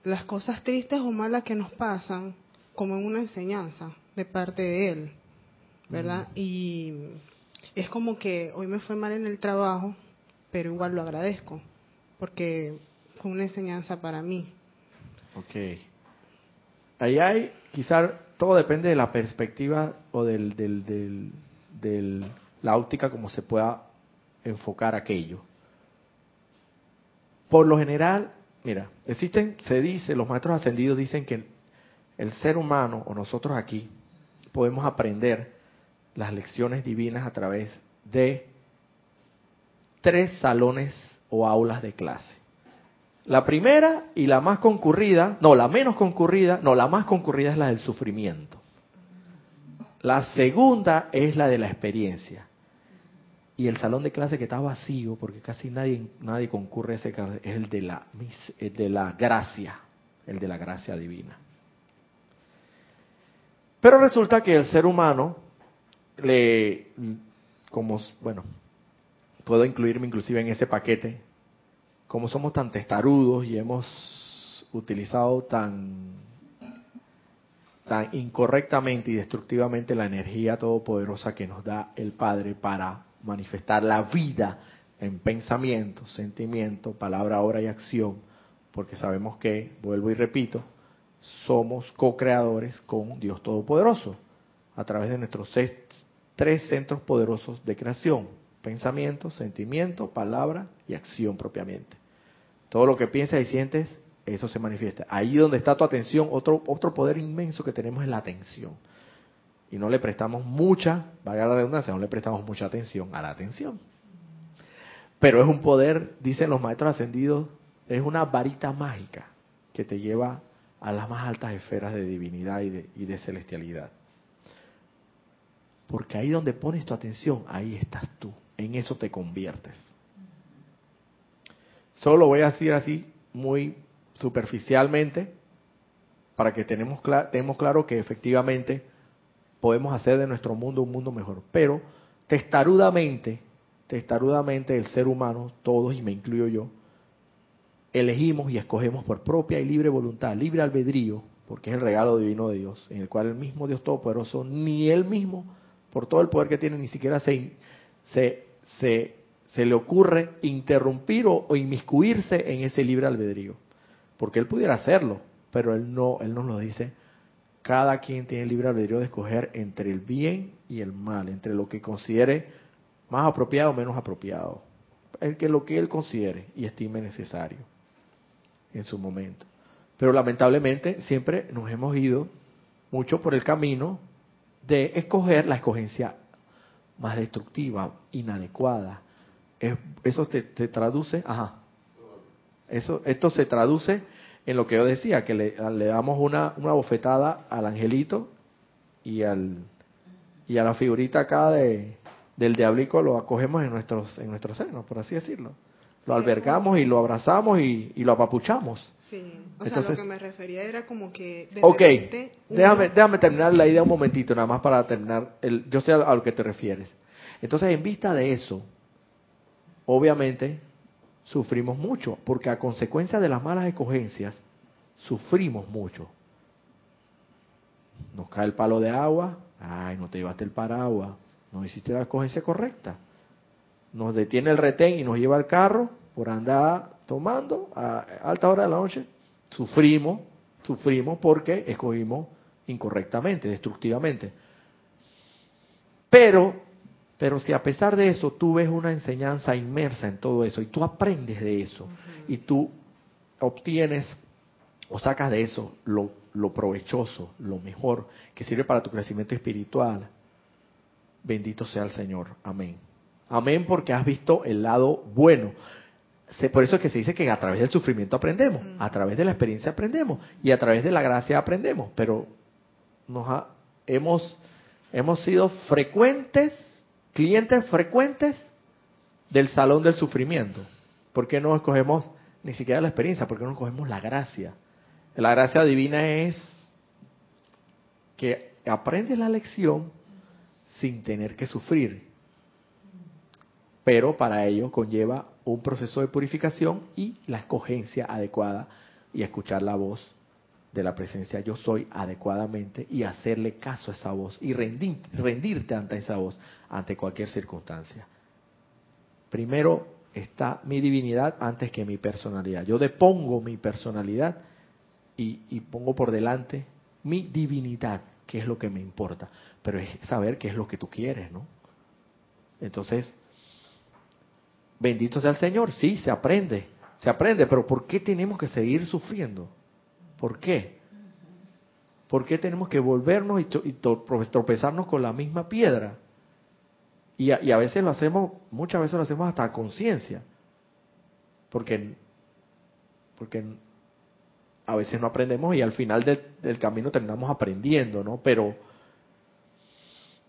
las cosas tristes o malas que nos pasan como en una enseñanza de parte de Él, ¿verdad? Y es como que hoy me fue mal en el trabajo, pero igual lo agradezco, porque fue una enseñanza para mí. Ok. Ahí hay, quizás todo depende de la perspectiva o del, del, del, la óptica como se pueda enfocar aquello. Por lo general, mira, existen, se dice, los maestros ascendidos dicen que el ser humano o nosotros aquí podemos aprender las lecciones divinas a través de tres salones o aulas de clase. La primera y la más concurrida, no, la menos concurrida, no, la más concurrida es la del sufrimiento. La segunda es la de la experiencia. Y el salón de clase que está vacío, porque casi nadie, nadie concurre a ese es el de la, el de la gracia, el de la gracia divina. Pero resulta que el ser humano le, como, bueno, puedo incluirme inclusive en ese paquete, como somos tan testarudos y hemos utilizado tan, tan incorrectamente y destructivamente la energía todopoderosa que nos da el Padre para manifestar la vida en pensamiento, sentimiento, palabra, obra y acción, porque sabemos que, vuelvo y repito, somos co-creadores con Dios Todopoderoso a través de nuestros tres centros poderosos de creación, pensamiento, sentimiento, palabra y acción propiamente. Todo lo que piensas y sientes, eso se manifiesta. Ahí donde está tu atención, otro, otro poder inmenso que tenemos es la atención. Y no le prestamos mucha, valga la redundancia, no le prestamos mucha atención a la atención. Pero es un poder, dicen los maestros ascendidos, es una varita mágica que te lleva a las más altas esferas de divinidad y de, y de celestialidad. Porque ahí donde pones tu atención, ahí estás tú en eso te conviertes. Solo lo voy a decir así muy superficialmente para que tenemos, tenemos claro que efectivamente podemos hacer de nuestro mundo un mundo mejor. Pero testarudamente, testarudamente el ser humano, todos y me incluyo yo, elegimos y escogemos por propia y libre voluntad, libre albedrío, porque es el regalo divino de Dios, en el cual el mismo Dios Todopoderoso, ni él mismo, por todo el poder que tiene, ni siquiera se, se, le ocurre interrumpir o, o, inmiscuirse en ese libre albedrío. Porque él pudiera hacerlo, pero él no, él nos lo dice. Cada quien tiene el libre albedrío de escoger entre el bien y el mal, entre lo que considere más apropiado o menos apropiado. El que lo que él considere y estime necesario en su momento. Pero lamentablemente siempre nos hemos ido mucho por el camino de escoger la escogencia más destructiva, inadecuada. eso te, traduce, ajá. Eso, esto se traduce en lo que yo decía, que le, damos una, una bofetada al angelito y al y a la figurita acá de, del diablico lo acogemos en nuestros en nuestros senos, por así decirlo. Lo albergamos y lo abrazamos y, y lo apapuchamos. Sí, o sea, lo que me refería era como que... ok, déjame, déjame terminar la idea un momentito, nada más para terminar, el, yo sé a, lo que te refieres. Entonces, en vista de eso, obviamente, sufrimos mucho, porque a consecuencia de las malas escogencias, sufrimos mucho. Nos cae el palo de agua, ay, no te llevaste el paraguas, no hiciste la escogencia correcta. Nos detiene el retén y nos lleva al carro por andar tomando a alta hora de la noche, sufrimos, sufrimos porque escogimos incorrectamente, destructivamente. Pero, pero si a pesar de eso tú ves una enseñanza inmersa en todo eso y tú aprendes de eso y tú obtienes o sacas de eso lo, lo provechoso, lo mejor que sirve para tu crecimiento espiritual, bendito sea el Señor. Amén. Amén porque has visto el lado bueno por eso es que se dice que a través del sufrimiento aprendemos, a través de la experiencia aprendemos y a través de la gracia aprendemos, pero nos hemos, hemos sido frecuentes, clientes frecuentes del salón del sufrimiento. ¿Por qué no escogemos ni siquiera la experiencia? ¿Por qué no escogemos la gracia? La gracia divina es que aprendes la lección sin tener que sufrir, pero para ello conlleva un proceso de purificación y la escogencia adecuada y escuchar la voz de la presencia yo soy adecuadamente y hacerle caso a esa voz y rendirte ante esa voz, ante cualquier circunstancia. Primero está mi divinidad antes que mi personalidad. Yo depongo mi personalidad y, y pongo por delante mi divinidad, que es lo que me importa. Pero es saber qué es lo que tú quieres, ¿no? Entonces, Bendito sea el Señor, sí, se aprende, se aprende, pero ¿por qué tenemos que seguir sufriendo? ¿Por qué? ¿Por qué tenemos que volvernos y, tropezarnos con la misma piedra? Y a, veces lo hacemos, muchas veces lo hacemos hasta conciencia, porque, porque a veces no aprendemos y al final del camino terminamos aprendiendo, ¿no? Pero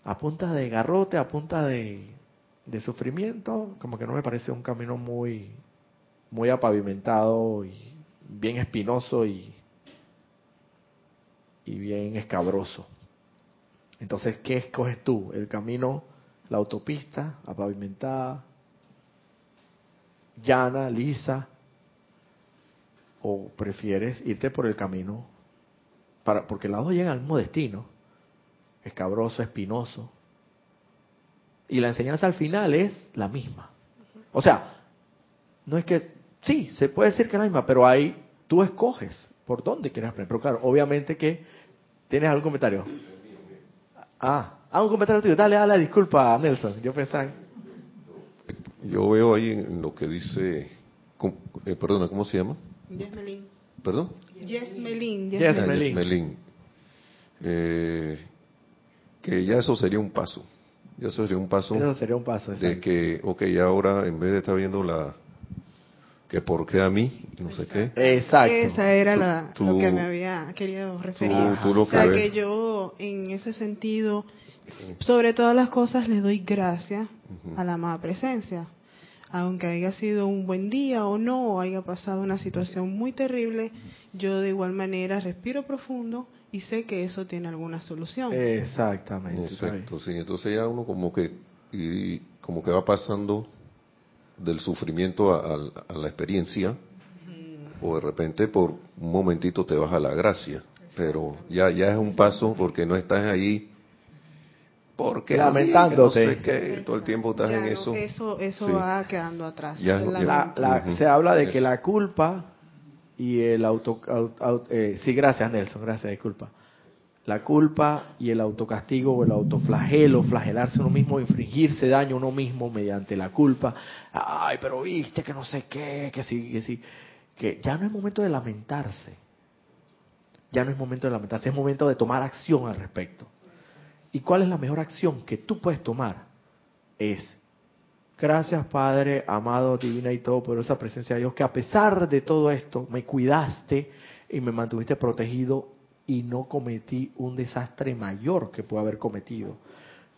a punta de garrote, a punta de, de sufrimiento, como que no me parece un camino muy, muy apavimentado y bien espinoso y, y bien escabroso. Entonces, ¿qué escoges tú? ¿El camino, la autopista apavimentada, llana, lisa? ¿O prefieres irte por el camino? Para, porque los dos llegan al mismo destino, escabroso, espinoso, y la enseñanza al final es la misma. O sea, no es que, sí, se puede decir que es la misma, pero ahí tú escoges por dónde quieres aprender. Pero claro, obviamente que tienes algún comentario. Ah, ah, un comentario tuyo. Dale, dale, disculpa, Nelson. Yo pensaba. Yo veo ahí en lo que dice, eh, perdona, ¿cómo se llama? Yesmelin. ¿Perdón? Yesmelin. Yesmelin. Eh, que ya eso sería un paso. Eso sería un paso. Eso sería un paso. De que, ok, ahora en vez de estar viendo la. que por qué a mí, no sé qué. Exacto. Esa era la, lo que me había querido referir. o sea, que yo, en ese sentido, sobre todas las cosas, le doy gracias a la amada presencia. aunque haya sido un buen día o no, o haya pasado una situación muy terrible, yo de igual manera respiro profundo y sé que eso tiene alguna solución. Exactamente. Exacto, sí. Entonces ya uno como que, y, como que va pasando del sufrimiento a, la experiencia, o de repente por un momentito te vas a la gracia, pero ya, ya es un paso porque no estás ahí porque lamentándote. que todo el tiempo estás en eso. eso eso va quedando atrás se habla de que la culpa y el auto, eh, sí gracias Nelson gracias disculpa la culpa y el autocastigo o el autoflagelo, flagelarse uno mismo, infringirse daño a uno mismo mediante la culpa. Ay, pero viste que no sé qué, que sí, que sí. Que ya no es momento de lamentarse. Ya no es momento de lamentarse, es momento de tomar acción al respecto. ¿Y cuál es la mejor acción que tú puedes tomar? Es, gracias Padre, amado, divina y todo, por esa presencia de Dios, que a pesar de todo esto me cuidaste y me mantuviste protegido y no cometí un desastre mayor que puedo haber cometido.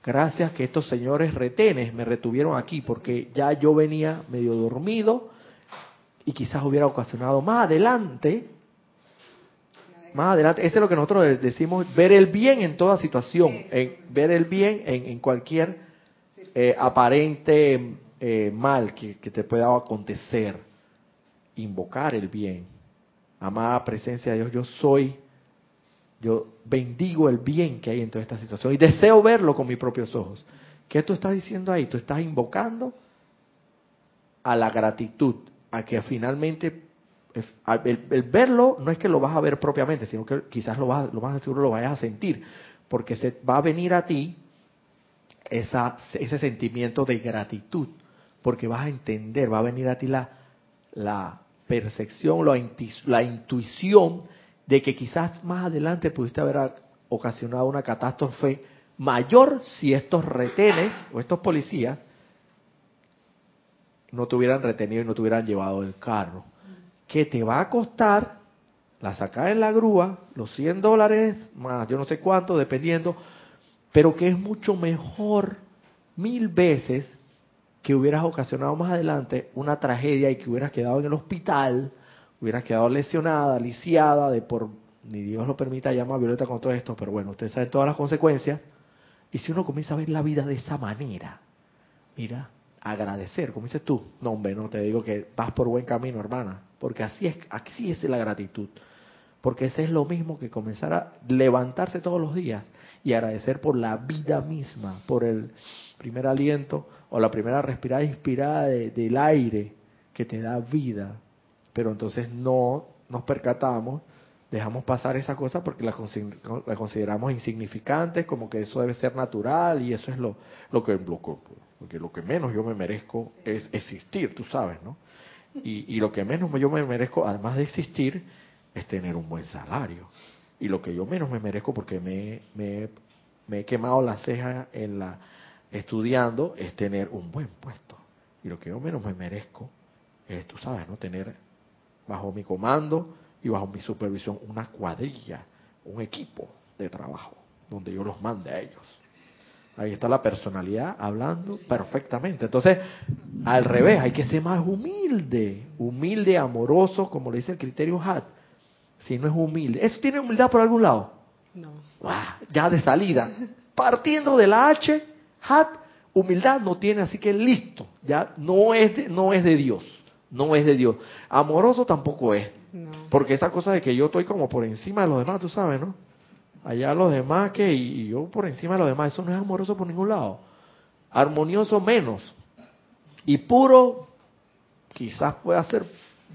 Gracias que estos señores retenes me retuvieron aquí porque ya yo venía medio dormido y quizás hubiera ocasionado más adelante, más adelante, ese es lo que nosotros decimos, ver el bien en toda situación, en, ver el bien en, cualquier eh, aparente eh, mal que, que te pueda acontecer, invocar el bien. Amada presencia de Dios, yo soy yo bendigo el bien que hay en toda esta situación y deseo verlo con mis propios ojos. ¿Qué tú estás diciendo ahí? Tú estás invocando a la gratitud, a que finalmente el, verlo no es que lo vas a ver propiamente, sino que quizás lo, vas, lo más seguro lo vayas a sentir, porque se va a venir a ti esa, ese sentimiento de gratitud, porque vas a entender, va a venir a ti la, percepción, la, la intuición de que quizás más adelante pudiste haber ocasionado una catástrofe mayor si estos retenes o estos policías no te hubieran retenido y no te hubieran llevado el carro. ¿Qué te va a costar la sacar en la grúa, los 100 dólares más yo no sé cuánto, dependiendo, pero que es mucho mejor mil veces que hubieras ocasionado más adelante una tragedia y que hubieras quedado en el hospital hubiera quedado lesionada, lisiada, de por, ni Dios lo permita, llama a Violeta con todo esto, pero bueno, usted sabe todas las consecuencias. Y si uno comienza a ver la vida de esa manera, mira, agradecer, como dices tú, no hombre, no te digo que vas por buen camino, hermana, porque así es, así es la gratitud. Porque ese es lo mismo que comenzar a levantarse todos los días y agradecer por la vida misma, por el primer aliento o la primera respirada inspirada del aire que te da vida, pero entonces no nos percatamos, dejamos pasar esa cosa porque la, consideramos insignificantes, como que eso debe ser natural y eso es lo, lo que porque lo que menos yo me merezco es existir, tú sabes, ¿no? Y, y lo que menos yo me merezco, además de existir, es tener un buen salario. Y lo que yo menos me merezco porque me, me, me he quemado la ceja en la estudiando es tener un buen puesto. Y lo que yo menos me merezco es, tú sabes, ¿no? Tener bajo mi comando y bajo mi supervisión una cuadrilla, un equipo de trabajo, donde yo los mande a ellos. Ahí está la personalidad hablando perfectamente. Entonces, al revés, hay que ser más humilde, humilde, amoroso, como le dice el criterio HAT. Si no es humilde, ¿eso tiene humildad por algún lado? No. ya de salida. Partiendo de la H, HAT, humildad no tiene, así que listo, ya no es no es de Dios no es de Dios. Amoroso tampoco es. Porque esa cosa de que yo estoy como por encima de los demás, tú sabes, ¿no? Allá los demás que y, yo por encima de los demás, eso no es amoroso por ningún lado. Armonioso menos. Y puro, quizás pueda ser,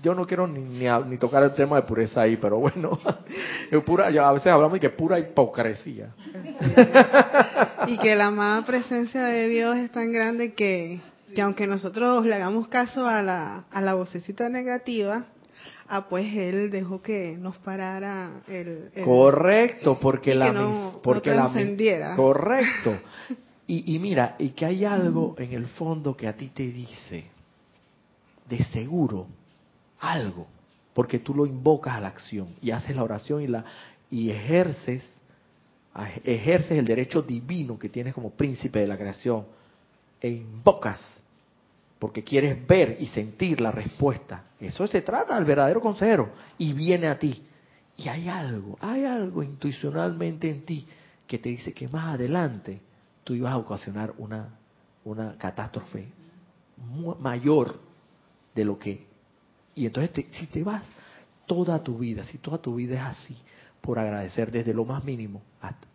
yo no quiero ni, ni, tocar el tema de pureza ahí, pero bueno, pura, a veces hablamos de que pura hipocresía. y que la amada presencia de Dios es tan grande que que aunque nosotros le hagamos caso a la, a la vocecita negativa, ah, pues él dejó que nos parara el... correcto, porque la... No, porque no la correcto. Y, y mira, y que hay algo en el fondo que a ti te dice, de seguro, algo, porque tú lo invocas a la acción y haces la oración y la y ejerces ejerces el derecho divino que tienes como príncipe de la creación e invocas porque quieres ver y sentir la respuesta. Eso se trata del verdadero consejero y viene a ti. Y hay algo, hay algo intuicionalmente en ti que te dice que más adelante tú ibas a ocasionar una, una catástrofe mayor de lo que... Y entonces si te vas toda tu vida, si toda tu vida es así, por agradecer desde lo más mínimo,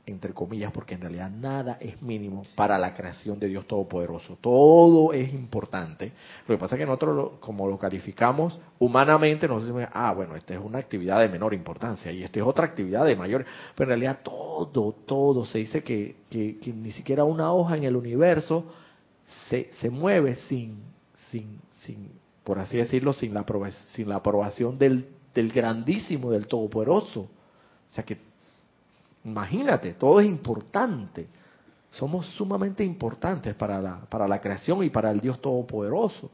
entre comillas, porque en realidad nada es mínimo para la creación de Dios Todopoderoso. Todo es importante. Lo que pasa es que nosotros, como lo calificamos humanamente, nos decimos, ah, bueno, esta es una actividad de menor importancia y esta es otra actividad de mayor. Pero en realidad todo, todo, se dice que, que, ni siquiera una hoja en el universo se, se mueve sin, sin, sin, por así decirlo, sin la, sin la aprobación del, del grandísimo, del Todopoderoso. O sea que, imagínate, todo es importante. Somos sumamente importantes para la, para la creación y para el Dios Todopoderoso.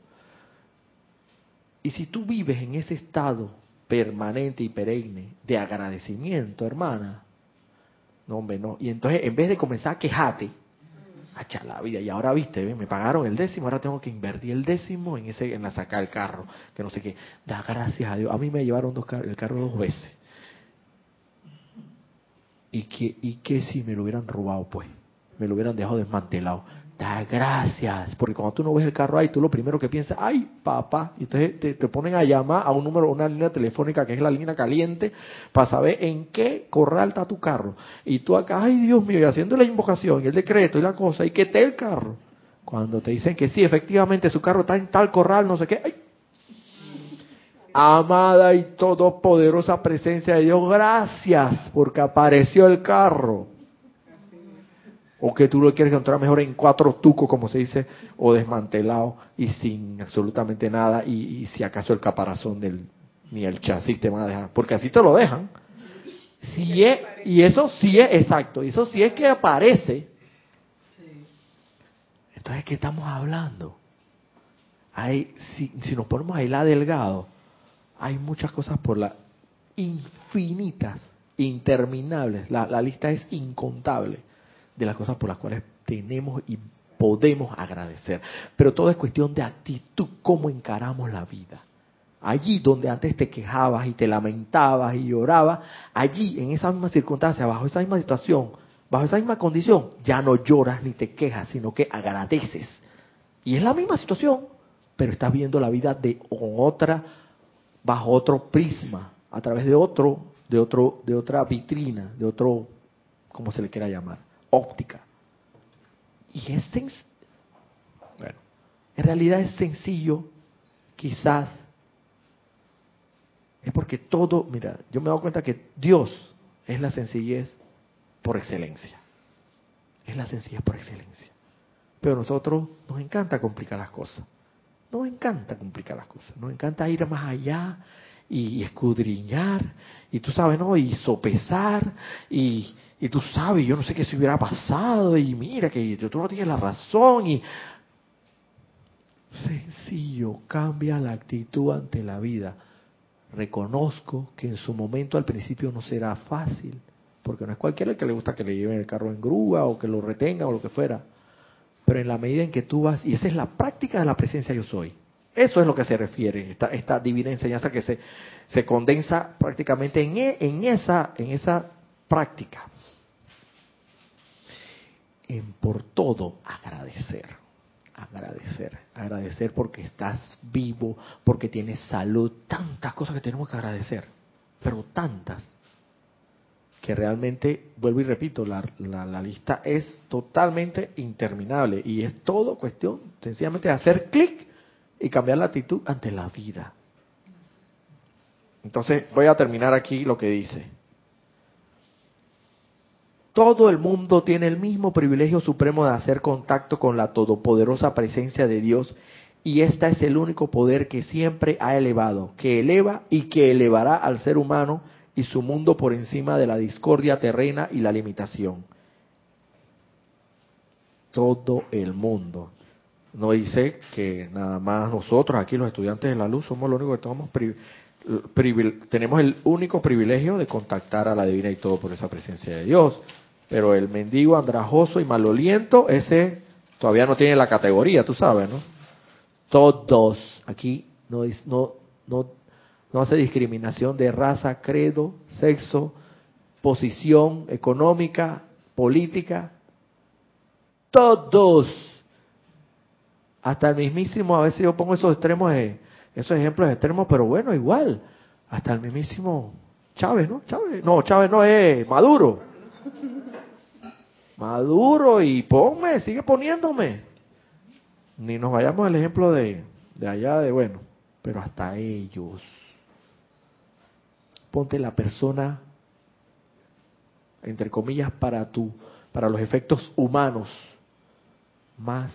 Y si tú vives en ese estado permanente y perenne de agradecimiento, hermana, no, hombre, no. Y entonces, en vez de comenzar a quejarte, hacha la vida, y ahora viste, me pagaron el décimo, ahora tengo que invertir el décimo en ese en la sacar el carro, que no sé qué. Da gracias a Dios. A mí me llevaron dos, el carro dos veces. ¿Y qué, ¿Y qué si me lo hubieran robado, pues? Me lo hubieran dejado desmantelado. Da gracias, porque cuando tú no ves el carro ahí, tú lo primero que piensas, ay, papá, y entonces te, ponen a llamar a un número, una línea telefónica que es la línea caliente, para saber en qué corral está tu carro. Y tú acá, ay, Dios mío, y haciendo la invocación, y el decreto, y la cosa, y que esté el carro. Cuando te dicen que sí, efectivamente, su carro está en tal corral, no sé qué, ay, amada y todopoderosa presencia de Dios, gracias porque apareció el carro. O que tú lo quieres encontrar mejor en cuatro tucos, como se dice, o desmantelado y sin absolutamente nada, y, si acaso el caparazón del, ni el chasis te van a dejar, porque así te lo dejan. Si es, y eso sí es exacto, y eso sí es que aparece. Entonces, ¿qué estamos hablando? Hay, si, si nos ponemos ahí la delgado, hay muchas cosas por la infinitas, interminables, la, la lista es incontable de las cosas por las cuales tenemos y podemos agradecer. Pero todo es cuestión de actitud, cómo encaramos la vida. Allí donde antes te quejabas y te lamentabas y llorabas, allí en esa misma circunstancia, bajo esa misma situación, bajo esa misma condición, ya no lloras ni te quejas, sino que agradeces. Y es la misma situación, pero estás viendo la vida de otra bajo otro prisma, a través de otro, de otro, de otra vitrina, de otro, como se le quiera llamar, óptica. Y es bueno, en realidad es sencillo, quizás, es porque todo, mira, yo me he dado cuenta que Dios es la sencillez por excelencia. Es la sencillez por excelencia. Pero a nosotros nos encanta complicar las cosas. Nos encanta complicar las cosas, nos encanta ir más allá y escudriñar, y tú sabes, ¿no? Y sopesar, y, y tú sabes, yo no sé qué se hubiera pasado, y mira que tú no tienes la razón, y sencillo, cambia la actitud ante la vida. Reconozco que en su momento al principio no será fácil, porque no es cualquiera el que le gusta que le lleven el carro en grúa o que lo retenga o lo que fuera pero en la medida en que tú vas, y esa es la práctica de la presencia yo soy. Eso es lo que se refiere, esta, divina enseñanza que se, se condensa prácticamente en, e, en, esa, en esa práctica. En por todo agradecer, agradecer, agradecer porque estás vivo, porque tienes salud, tantas cosas que tenemos que agradecer, pero tantas que realmente, vuelvo y repito, la, la, lista es totalmente interminable y es todo cuestión sencillamente de hacer clic y cambiar la actitud ante la vida. Entonces voy a terminar aquí lo que dice. Todo el mundo tiene el mismo privilegio supremo de hacer contacto con la todopoderosa presencia de Dios y este es el único poder que siempre ha elevado, que eleva y que elevará al ser humano y su mundo por encima de la discordia terrena y la limitación. Todo el mundo. No dice que nada más nosotros, aquí los estudiantes de la luz, somos los únicos que tenemos el único privilegio de contactar a la divina y todo por esa presencia de Dios. Pero el mendigo andrajoso y maloliento, ese todavía no tiene la categoría, tú sabes, ¿no? Todos. Aquí no, no, no, no hace discriminación de raza, credo, sexo, posición económica, política. Todos. Hasta el mismísimo, a veces yo pongo esos extremos, esos ejemplos extremos, pero bueno, igual. Hasta el mismísimo Chávez, ¿no? Chávez. No, Chávez no es Maduro. Maduro y ponme, sigue poniéndome. Ni nos vayamos al ejemplo de, de allá de, bueno, pero hasta ellos. Ponte la persona, entre comillas, para tu, para los efectos humanos, más,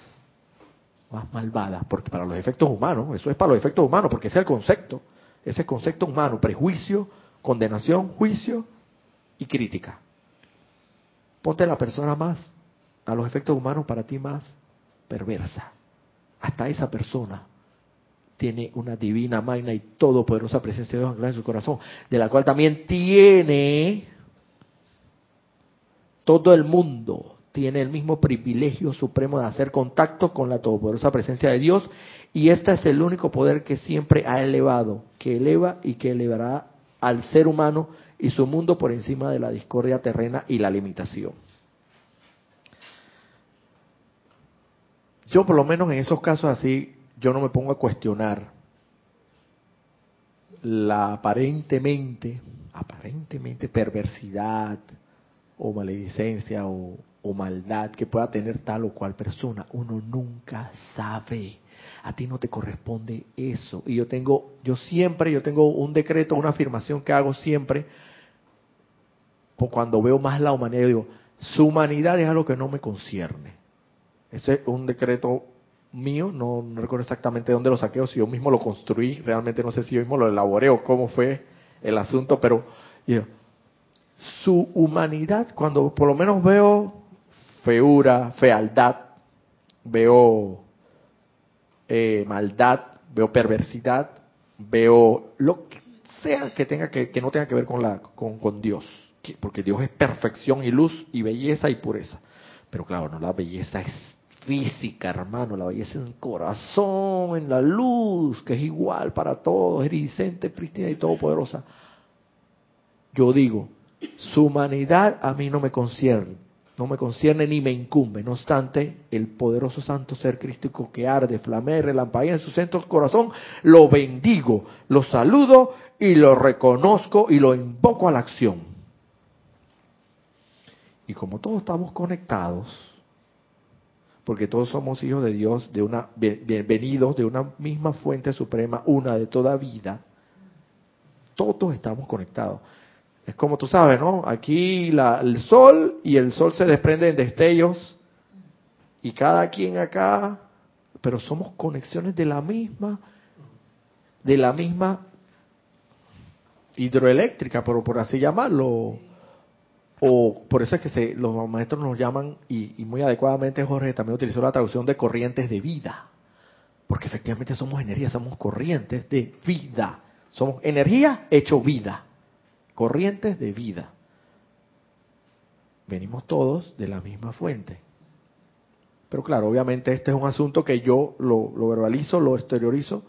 más malvada, porque para los efectos humanos, eso es para los efectos humanos, porque ese es el concepto, ese concepto humano, prejuicio, condenación, juicio y crítica. Ponte la persona más, a los efectos humanos para ti más perversa. Hasta esa persona tiene una divina, magna y todopoderosa presencia de Dios en su corazón, de la cual también tiene todo el mundo tiene el mismo privilegio supremo de hacer contacto con la todopoderosa presencia de Dios y este es el único poder que siempre ha elevado, que eleva y que elevará al ser humano y su mundo por encima de la discordia terrena y la limitación. Yo por lo menos en esos casos así, yo no me pongo a cuestionar la aparentemente, aparentemente perversidad o maledicencia o, maldad que pueda tener tal o cual persona. Uno nunca sabe a ti no te corresponde eso. Y yo tengo, yo siempre, yo tengo un decreto, una afirmación que hago siempre, cuando veo más la humanidad, yo digo, su humanidad es algo que no me concierne. Ese es un decreto mío, no, recuerdo exactamente dónde lo saqué o si yo mismo lo construí, realmente no sé si yo mismo lo elaboré o cómo fue el asunto, pero su humanidad, cuando por lo menos veo feura, fealdad, veo eh, maldad, veo perversidad, veo lo que sea que tenga que, que no tenga que ver con la con, con Dios, porque Dios es perfección y luz y belleza y pureza. Pero claro, no la belleza es física, hermano, la belleza en corazón, en la luz, que es igual para todos, iridiscente, prístina y todopoderosa. Yo digo, su humanidad a mí no me concierne no me concierne ni me incumbe. No obstante, el poderoso santo ser crístico que arde, flamea relampaguea en su centro del corazón, lo bendigo, lo saludo y lo reconozco y lo invoco a la acción. Y como todos estamos conectados, porque todos somos hijos de Dios, de una bienvenidos de una misma fuente suprema, una de toda vida, todos estamos conectados. Es como tú sabes, ¿no? Aquí el sol y el sol se desprenden destellos y cada quien acá, pero somos conexiones de la misma, de la misma hidroeléctrica, por, por así llamarlo. O por eso es que los maestros nos llaman, y, y muy adecuadamente Jorge también utilizó la traducción de corrientes de vida. Porque efectivamente somos energía, somos corrientes de vida. Somos energía hecho vida corrientes de vida. Venimos todos de la misma fuente. Pero claro, obviamente este es un asunto que yo lo, verbalizo, lo exteriorizo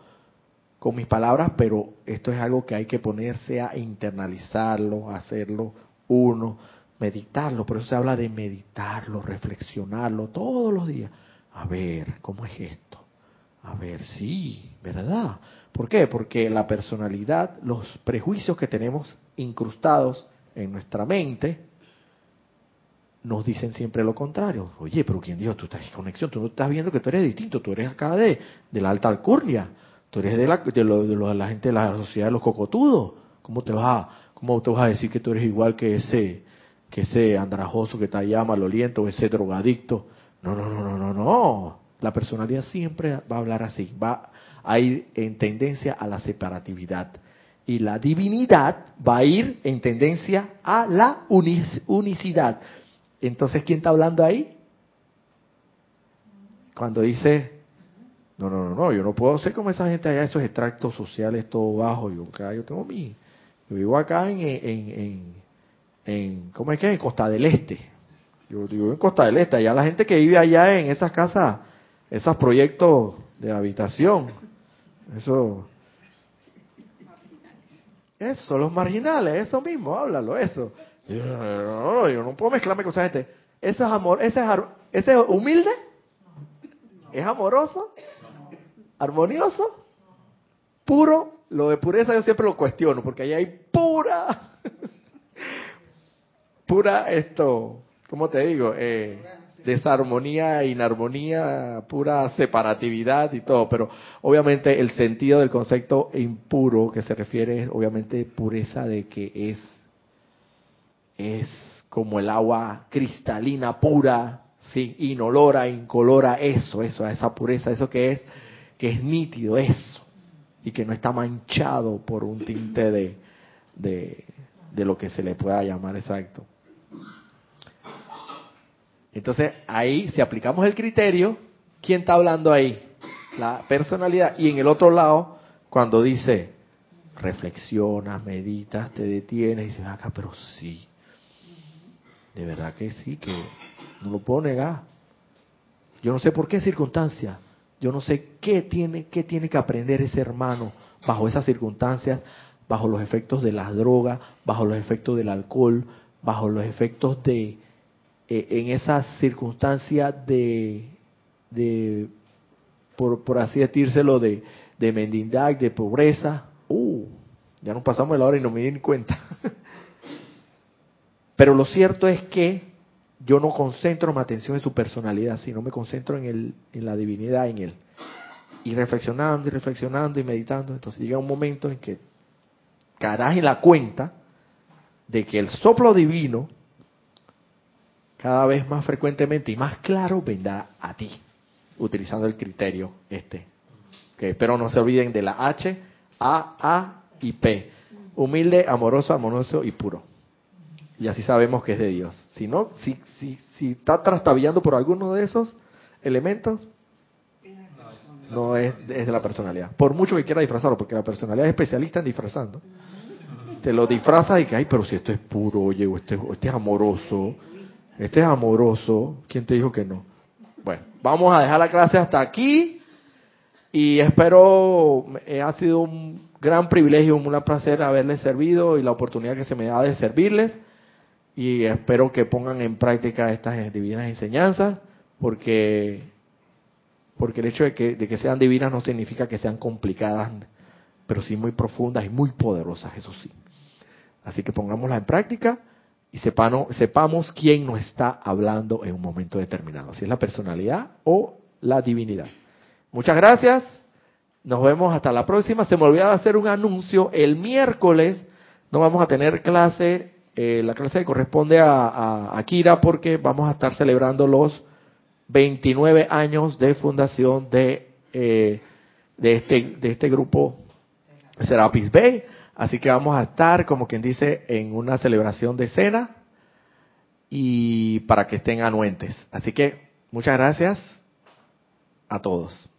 con mis palabras, pero esto es algo que hay que ponerse a internalizarlo, hacerlo uno, meditarlo. Por eso se habla de meditarlo, reflexionarlo todos los días. A ver, ¿cómo es esto? A ver, sí, ¿verdad? ¿Por qué? Porque la personalidad, los prejuicios que tenemos incrustados en nuestra mente, nos dicen siempre lo contrario. Oye, pero ¿quién dijo? Tú estás en conexión, tú no estás viendo que tú eres distinto, tú eres acá de, de la alta alcurnia, tú eres de la, de, lo, de, la gente de la sociedad de los cocotudos. ¿Cómo te vas a, cómo te vas a decir que tú eres igual que ese, que ese andrajoso que está allá maloliento, o ese drogadicto? No, no, no, no, no, no. La personalidad siempre va a hablar así, va a ir en tendencia a la separatividad y la divinidad va a ir en tendencia a la unicidad. Entonces, ¿quién está hablando ahí? Cuando dice, no, no, no, no, yo no puedo ser como esa gente allá, esos extractos sociales todo bajo, yo acá, yo tengo mi, yo vivo acá en, en, en, ¿cómo es que? En Costa del Este. Yo vivo en Costa del Este, allá la gente que vive allá en esas casas, esos proyectos de habitación. Eso. Eso, los marginales, eso mismo, háblalo, eso. Yo no, yo no puedo mezclarme con esa gente. Eso es amor, ese es, ese es humilde, es amoroso, armonioso, puro. Lo de pureza yo siempre lo cuestiono, porque ahí hay pura, pura esto, ¿cómo te digo? Eh, desarmonía, inarmonía, pura separatividad y todo, pero obviamente el sentido del concepto impuro que se refiere es obviamente pureza de que es es como el agua cristalina pura, sí, inolora, incolora, eso, eso, esa pureza, eso que es que es nítido, eso, y que no está manchado por un tinte de, de, de lo que se le pueda llamar exacto. Entonces, ahí, si aplicamos el criterio, ¿quién está hablando ahí? La personalidad. Y en el otro lado, cuando dice, reflexionas, meditas, te detienes y dices, acá, pero sí. De verdad que sí, que no lo puedo negar. Yo no sé por qué circunstancia. Yo no sé qué tiene, qué tiene que aprender ese hermano bajo esas circunstancias, bajo los efectos de las drogas, bajo los efectos del alcohol, bajo los efectos de, eh, en esas circunstancias de, de por, por así decírselo, de, de mendindad, de pobreza, uh, ya nos pasamos la hora y no me di cuenta. Pero lo cierto es que yo no concentro mi atención en su personalidad, sino me concentro en, el, en la divinidad en él. Y reflexionando y reflexionando y meditando, entonces llega un momento en que caerás en la cuenta de que el soplo divino cada vez más frecuentemente y más claro vendrá a ti, utilizando el criterio este. Que pero no se olviden de la H, A, A y P. Humilde, amoroso, armonioso y puro. Y así sabemos que es de Dios. Si no, si, si, si está trastabillando por alguno de esos elementos, no es, de la personalidad. Por mucho que quiera disfrazarlo, porque la personalidad es especialista en disfrazando. Te lo disfrazas y que, ay, pero si esto es puro, oye, este, este es amoroso, este es amoroso. ¿Quién te dijo que no? Bueno, vamos a dejar la clase hasta aquí y espero, eh, ha sido un gran privilegio, un gran placer haberles servido y la oportunidad que se me da de servirles y espero que pongan en práctica estas divinas enseñanzas porque porque el hecho de que, de que sean divinas no significa que sean complicadas, pero sí muy profundas y muy poderosas, eso sí. Así que pongámoslas en práctica y sepamos, sepamos quién nos está hablando en un momento determinado, si es la personalidad o la divinidad. Muchas gracias, nos vemos hasta la próxima. Se me olvidó hacer un anuncio, el miércoles no vamos a tener clase, eh, la clase corresponde a, a, Kira porque vamos a estar celebrando los 29 años de fundación de, eh, de, este, de este grupo Serapis Bay. Así que vamos a estar, como quien dice, en una celebración de cena y para que estén anuentes. Así que muchas gracias a todos.